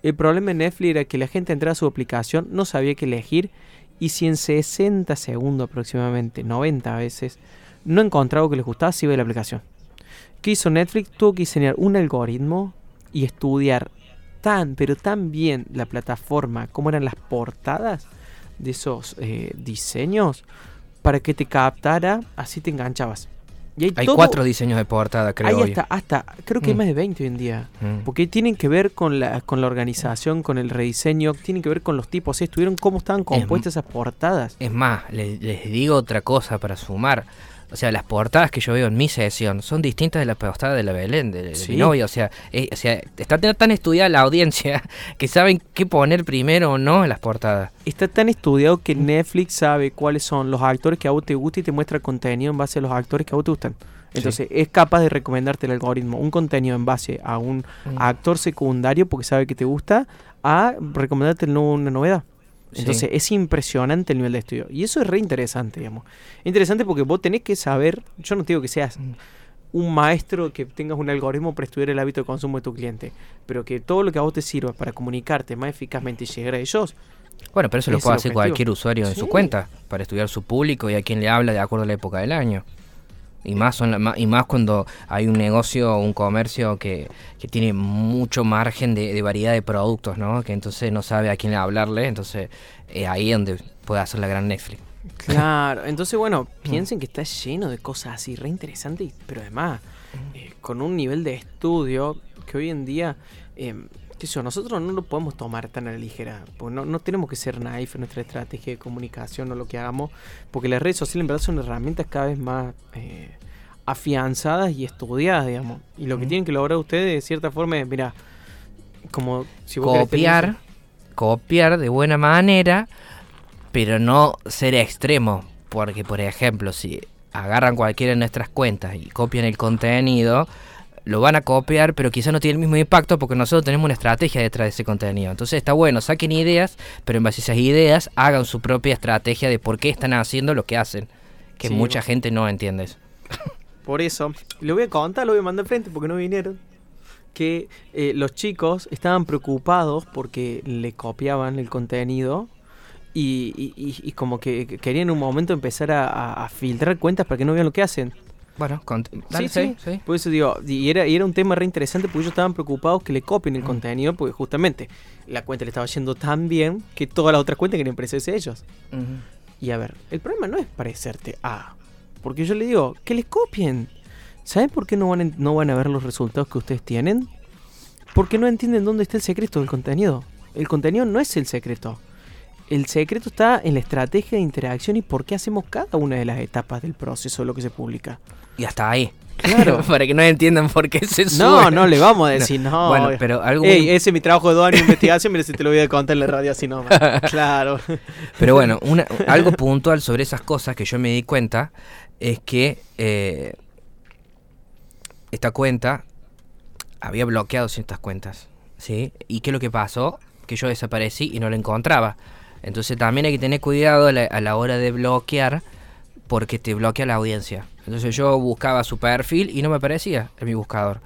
el problema de Netflix era que la gente entraba a su aplicación, no sabía qué elegir, y si en 60 segundos aproximadamente, 90 veces, no encontraba que les gustaba, se iba la aplicación. ¿Qué hizo Netflix? Tuvo que diseñar un algoritmo y estudiar tan, pero tan bien la plataforma, como eran las portadas de esos eh, diseños, para que te captara, así te enganchabas. Hay, cuatro diseños de portada, creo. Hay hasta, hasta, creo que hay mm. más de 20 hoy en día. Mm. Porque tienen que ver con la, con la organización, con el rediseño, tienen que ver con los tipos. Estuvieron cómo estaban compuestas esas portadas. Es más, les, les digo otra cosa para sumar. O sea, las portadas que yo veo en mi sesión son distintas de las portadas de la Belén, de, mi novia. O sea, o sea, está tan estudiada la audiencia que saben qué poner primero o no en las portadas. Está tan estudiado que Netflix sabe cuáles son los actores que a vos te gustan y te muestra contenido en base a los actores que a vos te gustan. Entonces es capaz de recomendarte el algoritmo un contenido en base a un Mm. actor secundario porque sabe que te gusta a recomendarte una novedad. Sí. Entonces es impresionante el nivel de estudio. Y eso es re interesante, digamos. Interesante porque vos tenés que saber, yo no te digo que seas Mm. un maestro que tengas un algoritmo para estudiar el hábito de consumo de tu cliente, pero que todo lo que a vos te sirva para comunicarte más eficazmente y llegar a ellos, Bueno, pero eso lo puede hacer objetivo. cualquier usuario en su Sí. cuenta para estudiar su público y a quién le habla de acuerdo a la época del año. Y más, son y más cuando hay un negocio o un comercio que, que tiene mucho margen de, de variedad de productos, ¿no? Que entonces no sabe a quién hablarle, entonces es ahí donde puede hacer la gran Netflix. Claro, entonces bueno, Mm. piensen que está lleno de cosas así re interesantes, pero además eh, con un nivel de estudio que hoy en día, eh, qué sé yo, nosotros no lo podemos tomar tan a la ligera, porque no, no tenemos que ser naif en nuestra estrategia de comunicación o lo que hagamos, porque las redes sociales en verdad son herramientas cada vez más eh, afianzadas y estudiadas, digamos, y lo que Mm. tienen que lograr ustedes de cierta forma es, mira, como si vos tener- Copiar, copiar de buena manera, pero no ser extremo. Porque, por ejemplo, si agarran cualquiera de nuestras cuentas y copian el contenido, lo van a copiar, pero quizá no tiene el mismo impacto porque nosotros tenemos una estrategia detrás de ese contenido. Entonces está bueno, saquen ideas, pero en base a esas ideas hagan su propia estrategia de por qué están haciendo lo que hacen. Que Sí, mucha gente no entiende eso. Por eso, lo voy a contar, lo voy a mandar frente porque no vinieron. Que eh, los chicos estaban preocupados porque le copiaban el contenido y, y- y- y como que que querían en un momento empezar a, a- a filtrar cuentas para que no vean lo que hacen. Bueno, dale, sí, sí, sí. Por eso digo, y era, y era un tema re interesante porque ellos estaban preocupados que le copien Mm. el contenido porque justamente la cuenta le estaba yendo tan bien que todas las otras cuentas querían parecerse a ellos. Y a ver, el problema no es parecerte a. Porque yo le digo, que les copien. ¿Saben por qué no van, a, no van a ver los resultados que ustedes tienen? Porque no entienden dónde está el secreto del contenido. El contenido no es el secreto. El secreto está en la estrategia de interacción y por qué hacemos cada una de las etapas del proceso de lo que se publica. Y hasta ahí. Claro. Para que no entiendan por qué se sube. No, no le vamos a decir, no. Bueno, pero algo Ey, muy- ese es mi trabajo de dos años de investigación, mira si te lo voy a contar en la radio así nomás. claro. Pero bueno, una- algo puntual sobre esas cosas que yo me di cuenta es que eh, esta cuenta había bloqueado ciertas cuentas, ¿sí? ¿Y qué es lo que pasó? Que yo desaparecí y no la encontraba. Entonces también hay que tener cuidado a la, a la hora de bloquear porque te bloquea la audiencia. Entonces yo buscaba su perfil y no me aparecía en mi buscador.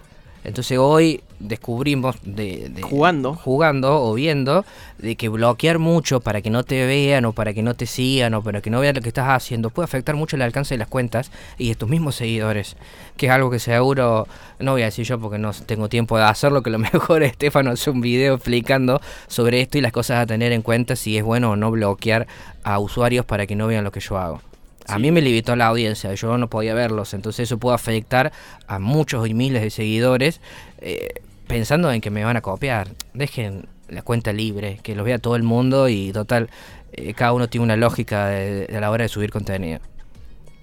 Entonces hoy descubrimos de, de- Jugando. jugando o viendo de que bloquear mucho para que no te vean o para que no te sigan o para que no vean lo que estás haciendo puede afectar mucho el alcance de las cuentas y de tus mismos seguidores, que es algo que seguro no voy a decir yo porque no tengo tiempo de hacerlo, que lo mejor Estefano hace un video explicando sobre esto y las cosas a tener en cuenta si es bueno o no bloquear a usuarios para que no vean lo que yo hago. A Sí. mí me limitó la audiencia, yo no podía verlos, entonces eso puede afectar a muchos y miles de seguidores eh, pensando en que me van a copiar. Dejen la cuenta libre, que los vea todo el mundo y total, eh, cada uno tiene una lógica de- de a la hora de subir contenido.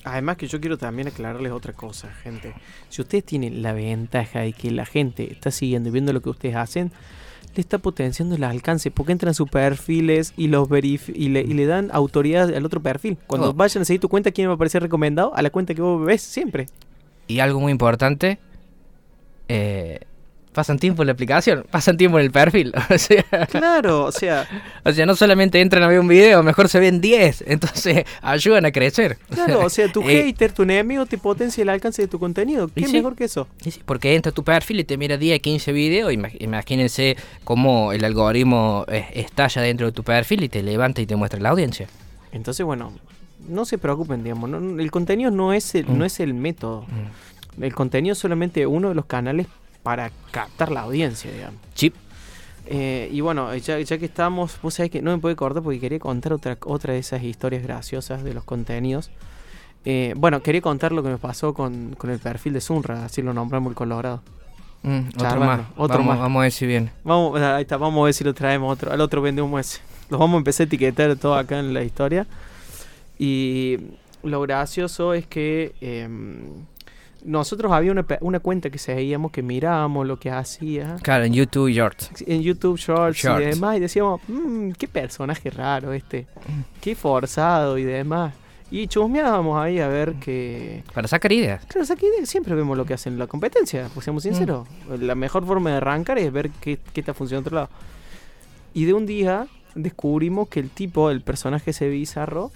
Además que yo quiero también aclararles otra cosa, gente. Si ustedes tienen la ventaja de que la gente está siguiendo y viendo lo que ustedes hacen, le está potenciando el alcance, porque entran sus perfiles y los verif y le, y le dan autoridad al otro perfil. Cuando Oh. vayan a seguir tu cuenta, ¿quién va a aparecer recomendado? A la cuenta que vos ves siempre. Y algo muy importante, eh, pasan tiempo en la aplicación, pasan tiempo en el perfil. o, sea, Claro, o sea, o sea, no solamente entran a ver un video, mejor se ven 10, entonces ayudan a crecer. claro, o sea, tu Eh, hater, tu enemigo te potencia el alcance de tu contenido. ¿Qué sí. mejor que eso? Sí, porque entra a tu perfil y te mira 10, 15 videos. ima- Imagínense cómo el algoritmo eh, estalla dentro de tu perfil y te levanta y te muestra la audiencia. Entonces, bueno, no se preocupen, digamos. no- el contenido no es el, Mm. no es el método. El contenido es solamente uno de los canales para captar la audiencia, digamos. Chip. Eh, y bueno, ya, ya que estamos, vos sabés que no me puede cortar porque quería contar otra, otra de esas historias graciosas de los contenidos. Eh, bueno, quería contar lo que me pasó con, con el perfil de Sunra, así lo nombramos el Colorado. Mm, otro más. otro vamos, más. vamos a ver si viene. Vamos, ahí está, vamos a ver si lo traemos otro, al otro vendemos ese. Los vamos a empezar a etiquetar todo acá en la historia. Y lo gracioso es que em, nosotros había una, una cuenta que seguíamos, que mirábamos lo que hacía Claro, en YouTube Shorts. en YouTube Shorts, Shorts. y demás, y decíamos, "Mm, qué personaje raro este, qué forzado y demás. Y chusmeábamos ahí a ver que... Para sacar ideas. Claro, aquí siempre vemos lo que hacen en la competencia, pues seamos sinceros. La mejor forma de arrancar es ver qué, qué está funcionando otro lado. Y de un día descubrimos que el tipo, el personaje ese bizarro,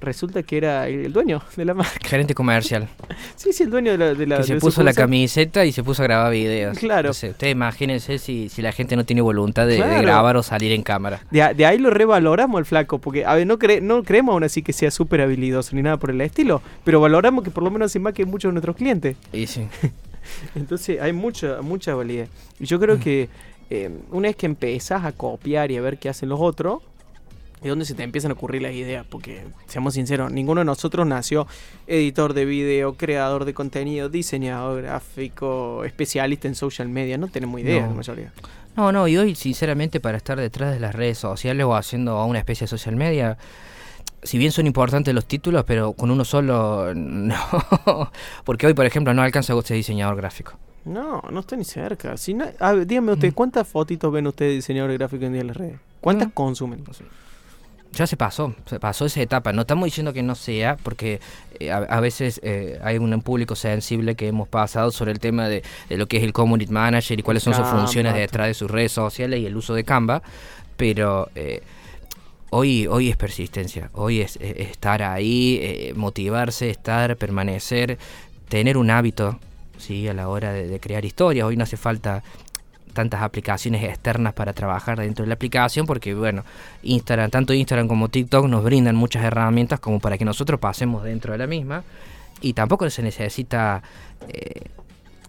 resulta que era el dueño de la marca. Gerente comercial. sí, sí, el dueño de la... De la que se de puso la camiseta y se puso a grabar videos. Claro. Entonces, ustedes imagínense si, si la gente no tiene voluntad de, grabar o salir en cámara. De, ahí lo revaloramos al flaco, porque a ver, no, cre- no creemos aún así que sea súper habilidoso ni nada por el estilo, pero valoramos que por lo menos hace más que muchos de nuestros clientes. Y sí. Entonces hay mucha, mucha validez. Y yo creo que eh, una vez que empezás a copiar y a ver qué hacen los otros, es donde se te empiezan a ocurrir las ideas, porque seamos sinceros, ninguno de nosotros nació editor de video, creador de contenido, diseñador gráfico, especialista en social media, no tenemos idea No. la mayoría. No, no, y hoy sinceramente para estar detrás de las redes sociales o haciendo una especie de social media, si bien son importantes los títulos, pero con uno solo no. Porque hoy, por ejemplo, no alcanza a ser diseñador gráfico. No, no está ni cerca. Si no, a ver, dígame usted, ¿cuántas fotitos ven ustedes de diseñadores gráficos en día en las redes? ¿Cuántas No. consumen? Ya se pasó, se pasó esa etapa. No estamos diciendo que no sea, porque eh, a, a veces eh, hay un público sensible que hemos pasado sobre el tema de, de lo que es el community manager y cuáles son sus Canva, funciones detrás de sus redes sociales y el uso de Canva. Pero eh, hoy, hoy es persistencia, hoy es, estar ahí, eh, motivarse, estar, permanecer, tener un hábito ¿sí? a la hora de, de crear historias. Hoy no hace falta tantas aplicaciones externas para trabajar dentro de la aplicación porque bueno Instagram tanto Instagram como TikTok nos brindan muchas herramientas como para que nosotros pasemos dentro de la misma y tampoco se necesita eh,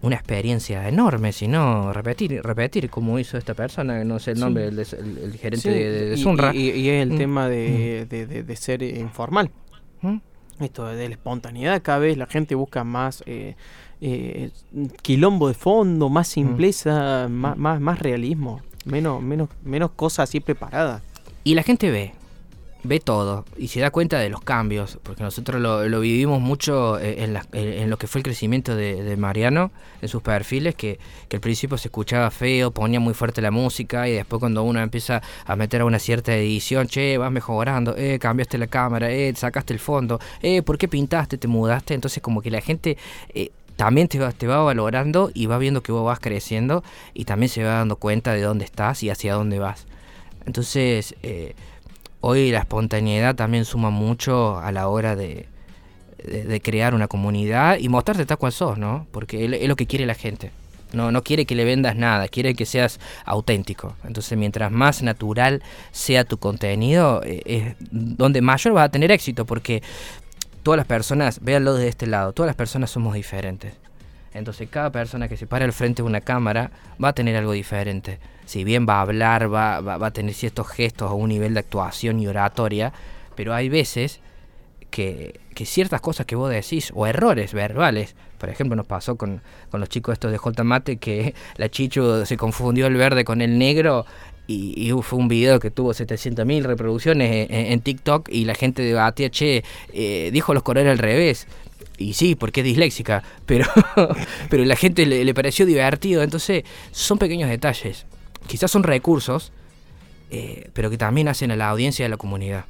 una experiencia enorme sino repetir repetir como hizo esta persona no sé el Sí. nombre el, de- el- el gerente Sí, de, de- de y, Sunra y- y es el Mm. tema de, de- de- ser informal. ¿Mm? Esto de la espontaneidad, cada vez la gente busca más eh, eh, quilombo de fondo, más simpleza, más, más, más realismo, menos, menos, menos cosas así preparadas. Y la gente ve, ve todo y se da cuenta de los cambios, porque nosotros lo, lo vivimos mucho eh, en, la- en- en lo que fue el crecimiento de, de Mariano, en sus perfiles, que, que al principio se escuchaba feo, ponía muy fuerte la música y después cuando uno empieza a meter a una cierta edición, che, vas mejorando, eh, cambiaste la cámara, eh, sacaste el fondo, eh, ¿por qué pintaste, te mudaste? Entonces como que la gente... eh, también te va, te va valorando y va viendo que vos vas creciendo y también se va dando cuenta de dónde estás y hacia dónde vas. Entonces, eh, hoy la espontaneidad también suma mucho a la hora de, de- de crear una comunidad y mostrarte tal cual sos, ¿no? Porque es, lo que quiere la gente. No, no quiere que le vendas nada, quiere que seas auténtico. Entonces, mientras más natural sea tu contenido, eh, es donde mayor vas a tener éxito, porque todas las personas, véanlo de este lado, todas las personas somos diferentes. Entonces cada persona que se para al frente de una cámara va a tener algo diferente. Si bien va a hablar, va, va- va a tener ciertos gestos o un nivel de actuación y oratoria, pero hay veces que, que ciertas cosas que vos decís, o errores verbales, por ejemplo nos pasó con, con los chicos estos de J Mate, que la Chichu se confundió el verde con el negro y, y fue un video que tuvo 700.000 reproducciones en, TikTok y la gente debatía, che, eh, dijo los colores al revés. Y sí, porque es disléxica, pero, pero la gente le, pareció divertido. Entonces, son pequeños detalles. Quizás son recursos, eh, pero que también hacen a la audiencia a la comunidad.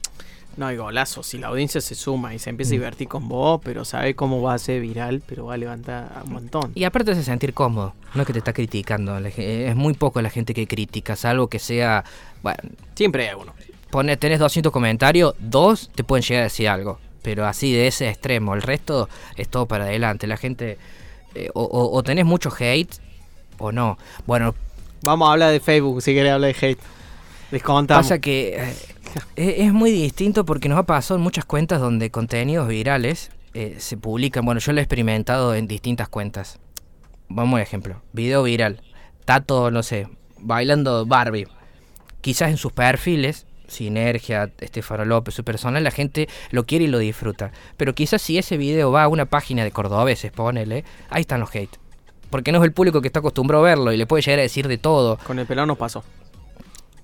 No hay golazo, si la audiencia se suma y se empieza a Mm. divertir con vos, pero sabe cómo va a ser viral, pero va a levantar un montón. Y aparte te hace sentir cómodo, no es que te está criticando. ge- Es muy poco la gente que critica, salvo que sea. Bueno, Siempre hay uno. pone, tenés 200 comentarios, dos te pueden llegar a decir algo. Pero así de ese extremo, el resto es todo para adelante. La gente. eh, o, o- o tenés mucho hate o no. Bueno, Vamos a hablar de Facebook, si querés hablar de hate. Descontamos. Pasa que eh, es, muy distinto porque nos ha pasado en muchas cuentas donde contenidos virales eh, se publican. Bueno, yo lo he experimentado en distintas cuentas. Vamos a ejemplo. Video viral. Tato, no sé, bailando Barbie. Quizás en sus perfiles, Sinergia, Estefano López, su persona, la gente lo quiere y lo disfruta. Pero quizás si ese video va a una página de cordobeses, ponele, ahí están los hate. Porque no es el público que está acostumbrado a verlo y le puede llegar a decir de todo. Con el pelón nos pasó.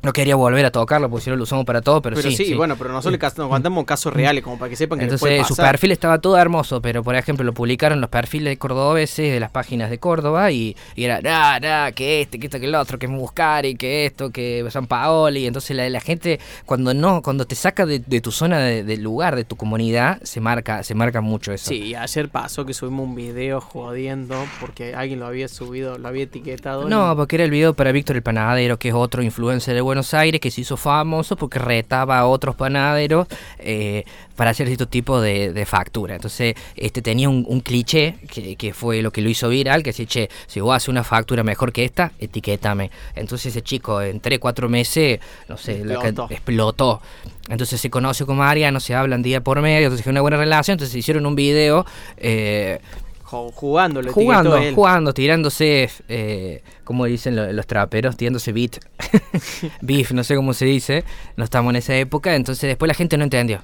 No quería volver a tocarlo porque si no lo usamos para todo, pero, Pero sí. sí, sí. bueno, pero nosotros le nos contamos casos reales como para que sepan que les Entonces puede su pasar. perfil estaba todo hermoso, pero por ejemplo lo publicaron los perfiles cordobeses de las páginas de Córdoba y, y era, nah, que este, que esto, que el otro, que Muscari, que esto, que San Paoli. Entonces la, la gente cuando no, cuando te saca de, de tu zona de- del lugar, de tu comunidad, se marca, se marca mucho eso. Sí, ayer pasó que subimos un video jodiendo porque alguien lo había subido, lo había etiquetado. No, y- porque era el video para Víctor el Panadero, que es otro influencer de Buenos Aires que se hizo famoso porque retaba a otros panaderos eh, para hacer cierto tipo de, de factura. Entonces, este tenía un, un cliché que, que fue lo que lo hizo viral, que decía, che, si vos haces una factura mejor que esta, etiquétame. Entonces ese chico en 3, 4 meses, no sé, Explotó. explotó. Entonces se conoce con Mariano, se hablan día por medio, entonces hay una buena relación, entonces hicieron un video eh, jugando, lo jugando, él. jugando, tirándose, eh, como dicen lo- los traperos, tirándose beat, beef, no sé cómo se dice, no estamos en esa época, entonces después la gente no entendió.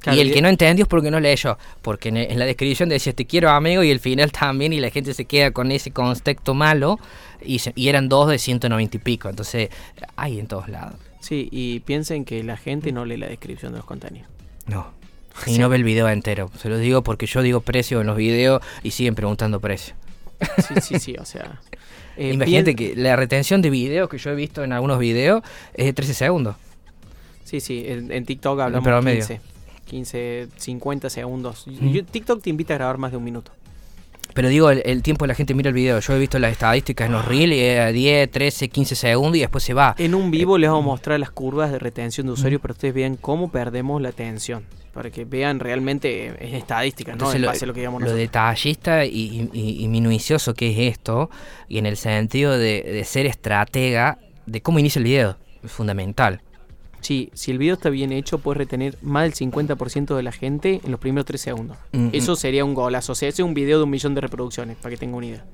Claro, y el que no entendió es porque no leyó, porque en, en la descripción decía te quiero amigo y el final también y la gente se queda con ese contexto malo y, se- y eran dos de 190 y pico, entonces hay en todos lados. Sí, y piensen que la gente no lee la descripción de los contenidos. No. Y Sí. no ve el video entero, se lo digo porque yo digo precio en los videos y siguen preguntando precio. Sí, sí, sí, o sea. eh, Imagínate que la retención de videos que yo he visto en algunos videos es de 13 segundos. Sí, sí, en, en TikTok hablamos promedio. 15, 15, 50 segundos. Mm. Yo- TikTok te invita a grabar más de un minuto. Pero digo, el, el tiempo la gente mira el video. Yo he visto las estadísticas en los reels a 10, 13, 15 segundos y después se va. En un vivo Eh, les vamos a mostrar las curvas de retención de usuarios para que ustedes vean cómo perdemos la atención. Para que vean realmente eh, en estadísticas, ¿no? En lo, base a lo que digamos lo nosotros. detallista y, y- y minucioso que es esto, y en el sentido de, de ser estratega de cómo inicia el video, es fundamental. Sí, si el video está bien hecho, puedes retener más del 50% de la gente en los primeros 3 segundos. Eso sería un golazo. O sea, ese es un video de un millón de reproducciones, para que tenga una idea.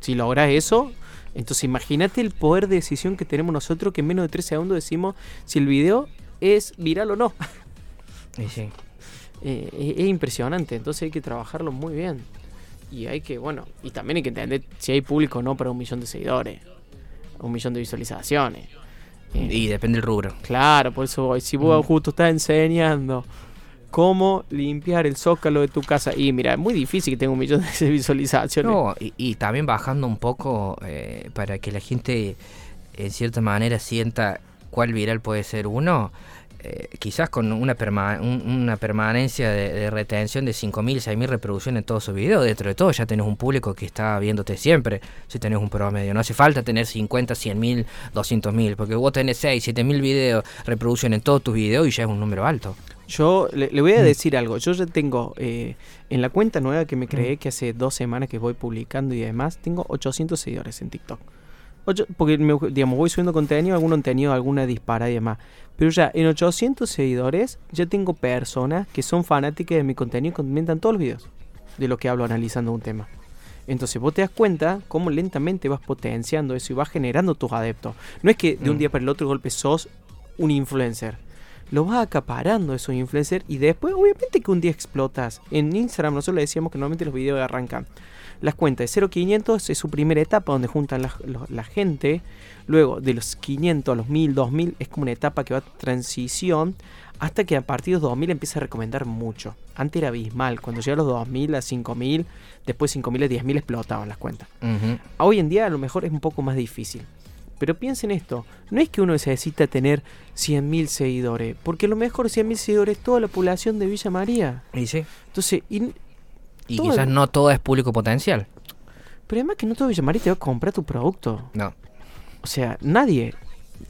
Si logras eso, entonces imagínate el poder de decisión que tenemos nosotros, que en menos de 3 segundos decimos si el video es viral o no. Sí. Eh, es, es impresionante, entonces hay que trabajarlo muy bien. Y hay que, bueno, y también hay que entender si hay público o no para un millón de seguidores, un millón de visualizaciones. Eh, Y depende del rubro. Claro, por eso voy. Si vos Mm. justo estás enseñando cómo limpiar el zócalo de tu casa, y mira, es muy difícil que tenga un millón de visualizaciones. No, y, y también bajando un poco eh, para que la gente en cierta manera sienta cuál viral puede ser uno, eh, quizás con una, perma- un- una permanencia de, de retención de 5.000, 6.000 reproducciones en todos sus videos, dentro de todo ya tenés un público que está viéndote siempre, si tenés un promedio. No hace falta tener 50, 100.000, 200.000, porque vos tenés 6, 7.000 videos, reproducción en todos tus videos y ya es un número alto. Yo le, le voy a Mm. decir algo. Yo ya tengo eh, en la cuenta nueva que me creé, que hace dos semanas que voy publicando y demás, tengo 800 seguidores en TikTok. Ocho- porque, me- digamos, voy subiendo contenido, algún contenido, alguna dispara y demás. Pero ya en 800 seguidores ya tengo personas que son fanáticas de mi contenido y comentan todos los videos de lo que hablo analizando un tema. Entonces vos te das cuenta cómo lentamente vas potenciando eso y vas generando tus adeptos. No es que de un Mm. día para el otro golpe sos un influencer. Lo vas acaparando esos influencers y después obviamente que un día explotas. En Instagram nosotros le decíamos que normalmente los videos arrancan. Las cuentas de 0500 es su primera etapa donde juntan la, gente. Luego de los 500 a los 1000, 2000 es como una etapa que va transición hasta que a partir de los 2000 empieza a recomendar mucho. Antes era abismal, cuando llega a los 2000 a 5000, después 5000 a 10000 explotaban las cuentas. Hoy en día a lo mejor es un poco más difícil. Pero piensen esto, no es que uno necesita tener 100.000 seguidores, porque a lo mejor 100.000 seguidores es toda la población de Villa María. Y sí. Entonces, y- Y Todo- quizás no todo es público potencial. pero además que no todo Villa María te va a comprar tu producto. No. O sea, nadie.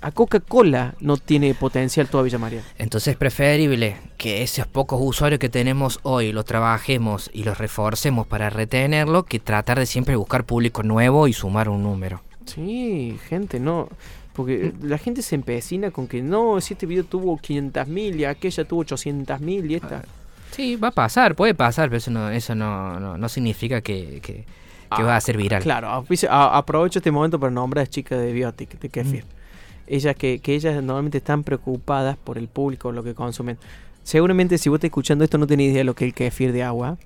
A Coca-Cola no tiene potencial toda Villa María. Entonces es preferible que esos pocos usuarios que tenemos hoy los trabajemos y los reforcemos para retenerlo que tratar de siempre buscar público nuevo y sumar un número. Sí, gente, no. Porque la gente se empecina con que no, si este video tuvo 500.000 y aquella tuvo 800.000 y esta. Sí, va a pasar, puede pasar, pero eso no, eso no, no, no significa que, que, que Ah, va a ser viral. Claro, a- aprovecho este momento para nombrar a las chicas de Biotic, de Kefir. Ellas que, que ellas normalmente están preocupadas por el público, lo que consumen. Seguramente si vos estás escuchando esto no tenés idea de lo que es el kefir de agua.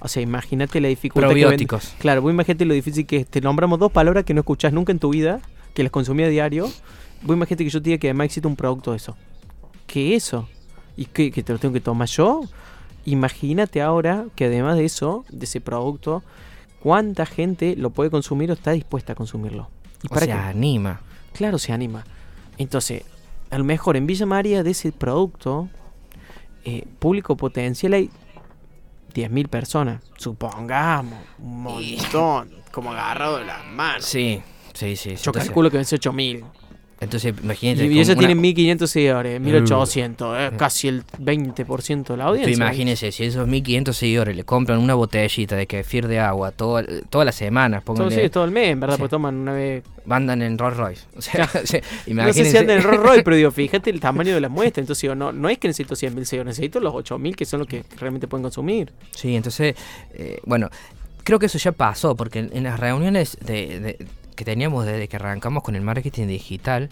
O sea, imagínate la dificultad que Probióticos. Claro, vos imagínate lo difícil que es. Te nombramos dos palabras que no escuchás nunca en tu vida, que las consumí a diario, vos imagínate que yo te diga que además existe un producto de eso. ¿Qué eso? ¿Y qué, que te lo tengo que tomar yo? Imagínate ahora que además de eso, de ese producto, cuánta gente lo puede consumir o está dispuesta a consumirlo. ¿Y para se anima. Claro, se anima. Entonces, a lo mejor en Villa María de ese producto, eh, público potencial hay 10.000 personas. Supongamos, un montón, como agarrado de las manos. Sí, sí, sí. Yo calculo que es 8.000. Entonces, imagínate. Y, ellos tienen 1500 seguidores, 1800, uh. casi el 20% de la audiencia. Imagínense, si esos 1500 seguidores le compran una botellita de kefir de agua toda, todas las semanas, todo, sí, todo el mes, ¿verdad? Pues toman una vez. Mandan en Rolls Royce. O sea, No sé si andan en Rolls Royce, pero digo, fíjate el tamaño de la muestra. Entonces, digo, no, no es que necesito 100.000 seguidores, necesito los 8.000 que son los que realmente pueden consumir. Sí, entonces, eh, bueno, creo que eso ya pasó, porque en, las reuniones de que teníamos desde que arrancamos con el marketing digital,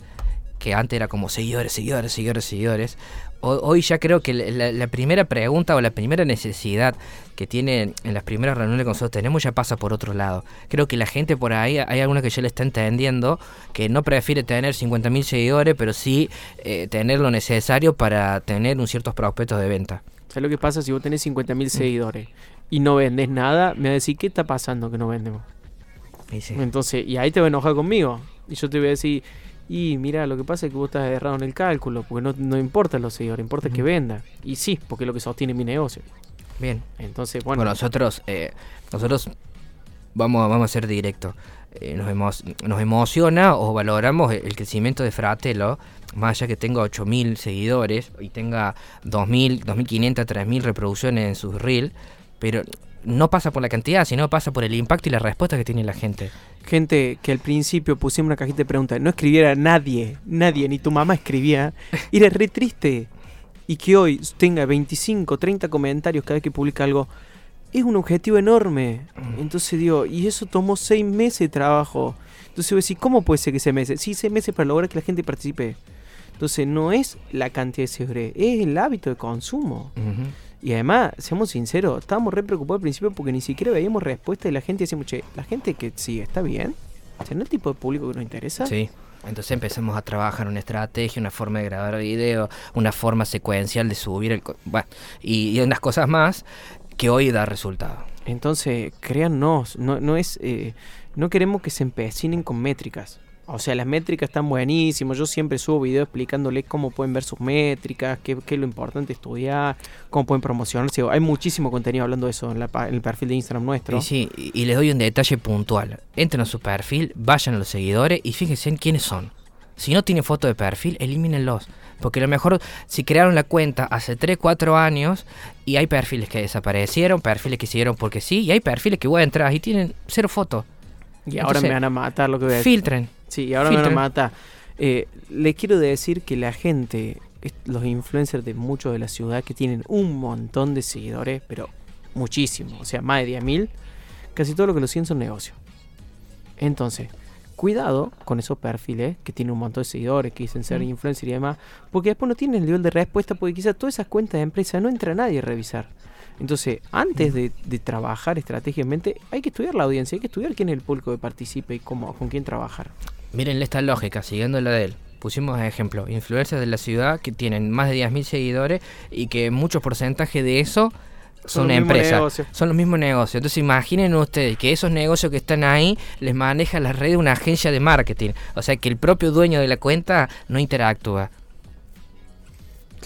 que antes era como seguidores, seguidores, seguidores, seguidores, hoy ya creo que la, primera pregunta o la primera necesidad que tiene en las primeras reuniones que nosotros tenemos ya pasa por otro lado. Creo que la gente por ahí, hay alguna que ya le está entendiendo, que no prefiere tener 50.000 seguidores, pero sí eh, tener lo necesario para tener un ciertos prospectos de venta. ¿Sabes lo que pasa si vos tenés 50.000 mm. seguidores y no vendes nada? Me va a decir, ¿qué está pasando que no vendemos? Entonces, y ahí te va a enojar conmigo. Y yo te voy a decir, y mira, lo que pasa es que vos estás errado en el cálculo, porque no, no importa los seguidores, importa que venda. Y sí, porque es lo que sostiene mi negocio. Bien. Entonces, bueno. nosotros, eh, nosotros vamos, vamos a ser directos. Eh, nos, nos emociona o valoramos el crecimiento de Fratelo, más allá que tenga 8.000 seguidores y tenga 2.000, 2.500, 3.000 reproducciones en sus reel, pero no pasa por la cantidad, sino pasa por el impacto y la respuesta que tiene la gente. Gente que al principio pusimos una cajita de preguntas, no escribiera nadie, nadie, ni tu mamá escribía, era re triste. Y que hoy tenga 25, 30 comentarios cada vez que publica algo, es un objetivo enorme. Mm. Entonces digo, y eso tomó seis meses de trabajo. Entonces voy a decir, ¿cómo puede ser que seis meses? Sí, seis meses para lograr que la gente participe. Entonces no es la cantidad de seguidores, es el hábito de consumo. Y además, seamos sinceros, estábamos re preocupados al principio porque ni siquiera veíamos respuesta y la gente decía, che, la gente que sigue está bien. ¿Será el tipo de público que nos interesa? Sí. Entonces empezamos a trabajar una estrategia, una forma de grabar video, una forma secuencial de subir el... Bueno, y, unas cosas más que hoy da resultado. Entonces, créannos, no, no es... Eh, no queremos que se empecinen con métricas. O sea, las métricas están buenísimas. Yo siempre subo videos explicándoles cómo pueden ver sus métricas, qué, es lo importante estudiar, cómo pueden promocionarse. Hay muchísimo contenido hablando de eso en, el perfil de Instagram nuestro. Y sí, y les doy un detalle puntual. Entren a su perfil, vayan a los seguidores y fíjense en quiénes son. Si no tienen foto de perfil, elimínenlos. Porque a lo mejor si crearon la cuenta hace 3, 4 años y hay perfiles que desaparecieron, perfiles que siguieron porque sí, y hay perfiles que voy a entrar y tienen cero fotos. Y ahora me van a matar lo que voy a decir. Filtren. Sí, ahora me mata. Eh, le quiero decir que la gente, los influencers de muchos de la ciudad que tienen un montón de seguidores, pero muchísimo, o sea, más de 10.000, casi todo lo que lo siguen son negocios. Entonces, cuidado con esos perfiles que tienen un montón de seguidores, que dicen ser mm. influencers y demás, porque después no tienen el nivel de respuesta, porque quizás todas esas cuentas de empresa no entra nadie a revisar. Entonces, antes de, trabajar estratégicamente, hay que estudiar la audiencia, hay que estudiar quién es el público que participe y cómo, con quién trabajar. Miren esta lógica, siguiendo la de él. Pusimos ejemplo, influencers de la ciudad que tienen más de 10.000 seguidores y que muchos porcentajes de eso son, empresas, son los mismos negocios. Entonces imaginen ustedes que esos negocios que están ahí les maneja la red de una agencia de marketing. O sea que el propio dueño de la cuenta no interactúa.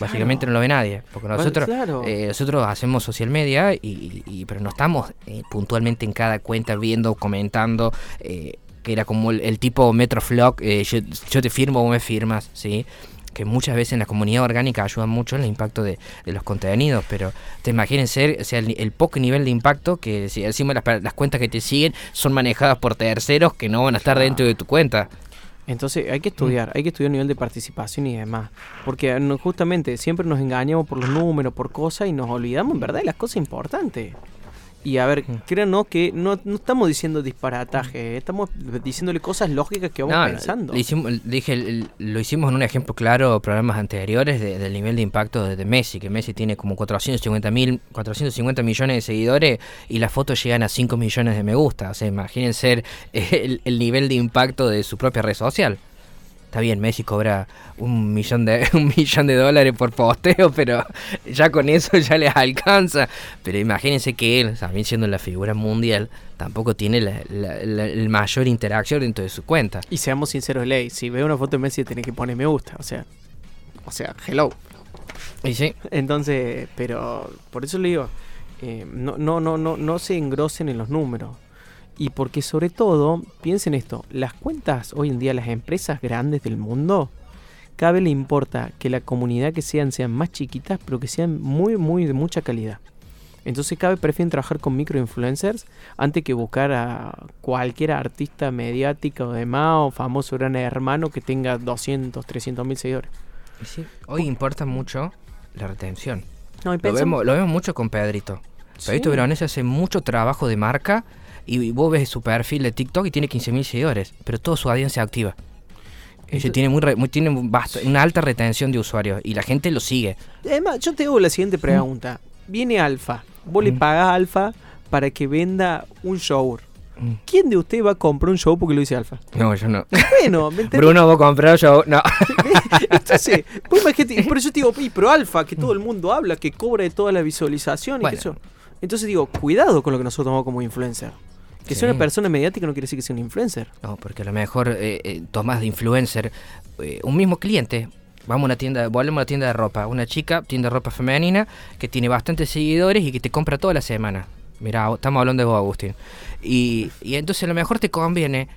Básicamente no lo ve nadie, porque nosotros eh, nosotros hacemos social media y, pero no estamos eh, puntualmente en cada cuenta viendo, comentando, eh, que era como el, tipo Metroflog, yo, yo, te firmo o me firmas, ¿sí? que muchas veces en la comunidad orgánica ayuda mucho en el impacto de, los contenidos, pero te imaginen ser, o sea, el, poco nivel de impacto que si encima las, las cuentas que te siguen son manejadas por terceros que no van a estar dentro de tu cuenta. Entonces hay que estudiar, hay que estudiar el nivel de participación y demás. Porque justamente siempre nos engañamos por los números, por cosas y nos olvidamos en verdad de las cosas importantes. Y a ver, créanos que no, no estamos diciendo disparataje, estamos diciéndole cosas lógicas que vamos pensando. hicimos, dije, lo hicimos en un ejemplo claro, programas anteriores, del nivel de impacto de, Messi, que Messi tiene como 450, mil, 450 millones de seguidores y las fotos llegan a 5 millones de me gusta. O sea, imagínense el, el nivel de impacto de su propia red social. Está bien, Messi cobra un millón de un millón de dólares por posteo, pero ya con eso ya les alcanza. Pero imagínense que él, también siendo la figura mundial, tampoco tiene la, la, mayor interacción dentro de su cuenta. Y seamos sinceros, Ley, si ve una foto de Messi tiene que poner me gusta, o sea, o sea, hello. Y sí. Entonces, pero por eso le digo, eh, no, no, no, no, no se engrosen en los números. Y porque sobre todo, piensen esto, las cuentas hoy en día, las empresas grandes del mundo, cada vez le importa que la comunidad que sean sean más chiquitas, pero que sean muy, muy de mucha calidad. Entonces cada vez prefieren trabajar con microinfluencers antes que buscar a cualquier artista mediático o demás o famoso gran hermano que tenga 200, 300 mil seguidores. Hoy importa mucho la retención. lo, vemos, lo vemos mucho con Pedrito. Pedrito Veronese hace mucho trabajo de marca y vos ves su perfil de TikTok y tiene 15.000 seguidores, pero toda su audiencia activa. Ese tiene muy, tiene una alta retención de usuarios y la gente lo sigue. Además, yo te hago la siguiente pregunta. Viene Alfa, vos le pagás a Alfa para que venda un show. ¿Quién de ustedes va a comprar un show porque lo dice Alfa? No, yo no. Bueno, Bruno va a comprar un show. No. Entonces, pues por eso te digo, pero Alfa, que todo el mundo habla, que cobra de toda la visualización y que eso. Entonces digo, cuidado con lo que nosotros tomamos como influencer. Que sea una persona mediática no quiere decir que sea un influencer. No, porque a lo mejor eh, eh tomas de influencer eh, un mismo cliente. Vamos a una tienda, volvemos a una tienda de ropa. Una chica, tienda de ropa femenina, que tiene bastantes seguidores y que te compra toda la semana. Mira, estamos hablando de vos, Agustín. Y, y entonces a lo mejor te conviene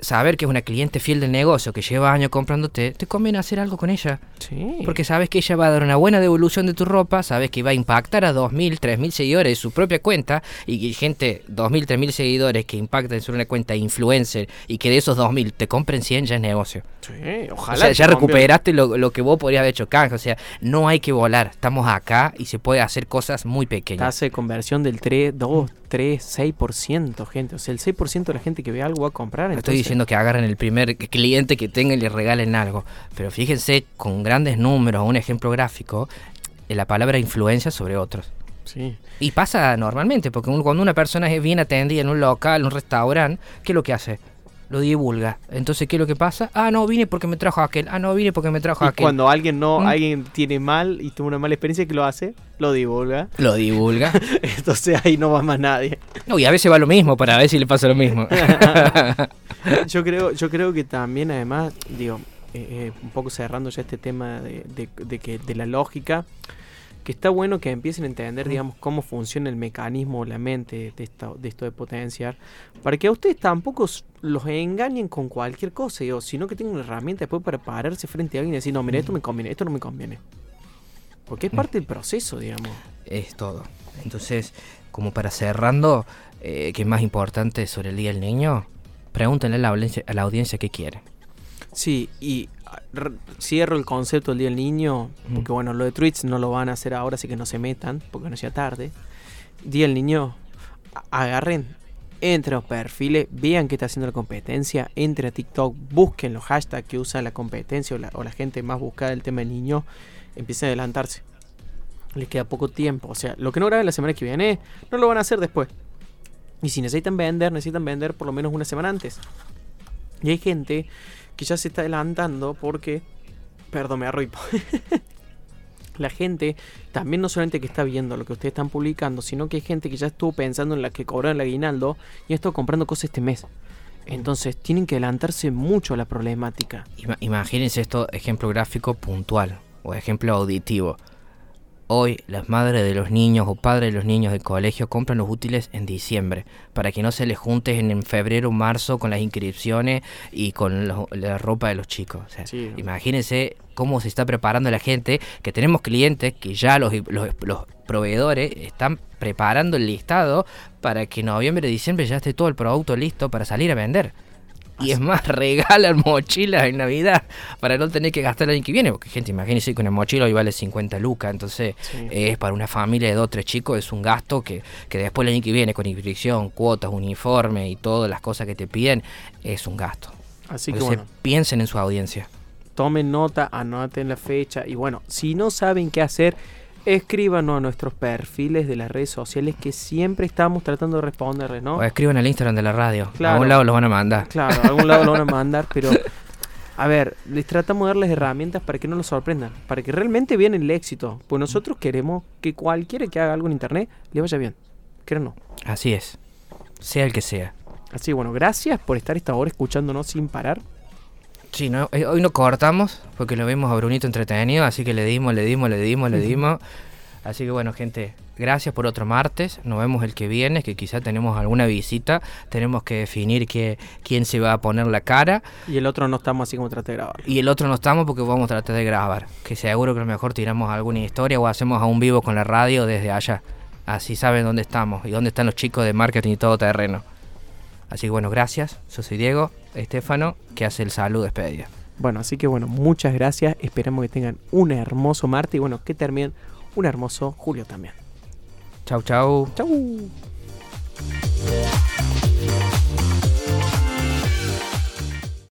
saber que es una cliente fiel del negocio que lleva años comprándote, te conviene hacer algo con ella. Sí. Porque sabes que ella va a dar una buena devolución de tu ropa, sabes que va a impactar a 2.000, 3.000 seguidores de su propia cuenta y gente, 2.000, 3.000 seguidores que impactan en una cuenta influencer y que de esos 2.000 te compren 100 ya es negocio. Sí, ojalá. O sea, ya recuperaste lo, que vos podrías haber hecho canje. O sea, no hay que volar. Estamos acá y se puede hacer cosas muy pequeñas. Tasa de conversión del 3, 2, 3, 6%, gente. O sea, el 6% de la gente que ve algo va a comprar. Estoy diciendo que agarren el primer cliente que tengan y le regalen algo. Pero fíjense, con grandes números, un ejemplo gráfico, en la palabra influencia sobre otros. Sí. Y pasa normalmente, porque cuando una persona es bien atendida en un local, en un restaurante, ¿qué es lo que hace? Lo divulga. Entonces, ¿qué es lo que pasa? Ah, no, vine porque me trajo aquel. Ah, no, vine porque me trajo aquel. Cuando alguien no, ¿Mm? alguien tiene mal y tuvo una mala experiencia, ¿qué lo hace? Lo divulga. Lo divulga. Entonces ahí no va más nadie. No, y a veces va lo mismo para ver si le pasa lo mismo. yo creo, yo creo que también además, digo, eh, eh, un poco cerrando ya este tema de, de, que, de la lógica, que está bueno que empiecen a entender, digamos, cómo funciona el mecanismo, la mente de esto, de esto de potenciar, para que a ustedes tampoco los engañen con cualquier cosa, o sino que tengan una herramienta después para pararse frente a alguien y decir, no, mira, esto me conviene, esto no me conviene. Porque es parte del proceso, digamos. Es todo. Entonces, como para cerrando, eh, ¿qué es más importante sobre el Día del Niño? Pregúntenle a la, audiencia, a la audiencia qué quiere. Sí, y cierro el concepto del Día del Niño, porque bueno, lo de Twitch no lo van a hacer ahora, así que no se metan, porque no sea tarde. Día del Niño, agarren, entre los perfiles, vean qué está haciendo la competencia, entre a TikTok, busquen los hashtags que usa la competencia o la, gente más buscada del tema del niño, empiecen a adelantarse. Les queda poco tiempo, o sea, lo que no graben la semana que viene, no lo van a hacer después. Y si necesitan vender, necesitan vender por lo menos una semana antes. Y hay gente que ya se está adelantando porque... Perdón, me arroipo. la gente también no solamente que está viendo lo que ustedes están publicando, sino que hay gente que ya estuvo pensando en la que cobraron el aguinaldo y ha estado comprando cosas este mes. Entonces tienen que adelantarse mucho a la problemática. Imagínense esto, ejemplo gráfico puntual o ejemplo auditivo. Hoy las madres de los niños o padres de los niños del colegio compran los útiles en diciembre para que no se les junte en, febrero o marzo con las inscripciones y con la ropa de los chicos. Imagínense cómo se está preparando la gente, que tenemos clientes que ya los, los, los proveedores están preparando el listado para que en noviembre, diciembre ya esté todo el producto listo para salir a vender. Y es más, regalan mochilas en Navidad para no tener que gastar el año que viene. Porque, gente, imagínense que una mochila hoy vale 50 lucas. Entonces, es para una familia de dos tres chicos, es un gasto que, que después el año que viene, con inscripción, cuotas, uniforme y todas las cosas que te piden, es un gasto. Así que bueno. piensen en su audiencia. Tomen nota, anoten la fecha. Y bueno, si no saben qué hacer escríbanos a nuestros perfiles de las redes sociales que siempre estamos tratando de responderles, ¿no? O escriban al Instagram de la radio. A algún lado lo van a mandar. Claro, a algún lado lo van a mandar, pero a ver, les tratamos de darles herramientas para que no nos sorprendan, para que realmente vean el éxito. Pues nosotros queremos que cualquiera que haga algo en internet le vaya bien. no? Así es. Sea el que sea. Así bueno, gracias por estar esta hora escuchándonos sin parar. Sí, no, eh, hoy no cortamos porque lo vimos a Brunito entretenido, así que le dimos, le dimos, le dimos, le dimos. Así que bueno, gente, gracias por otro martes. Nos vemos el que viene, que quizá tenemos alguna visita. Tenemos que definir que, quién se va a poner la cara. Y el otro no estamos así como tratar de grabar. Y el otro no estamos porque vamos a tratar de grabar. Que seguro que a lo mejor tiramos alguna historia o hacemos a un vivo con la radio desde allá. Así saben dónde estamos y dónde están los chicos de marketing y todo terreno. Así que bueno, gracias. Yo soy Diego Estefano, que hace el saludo despedida. Bueno, así que bueno, muchas gracias. Esperamos que tengan un hermoso martes y bueno, que terminen un hermoso julio también. Chau, chau. Chau.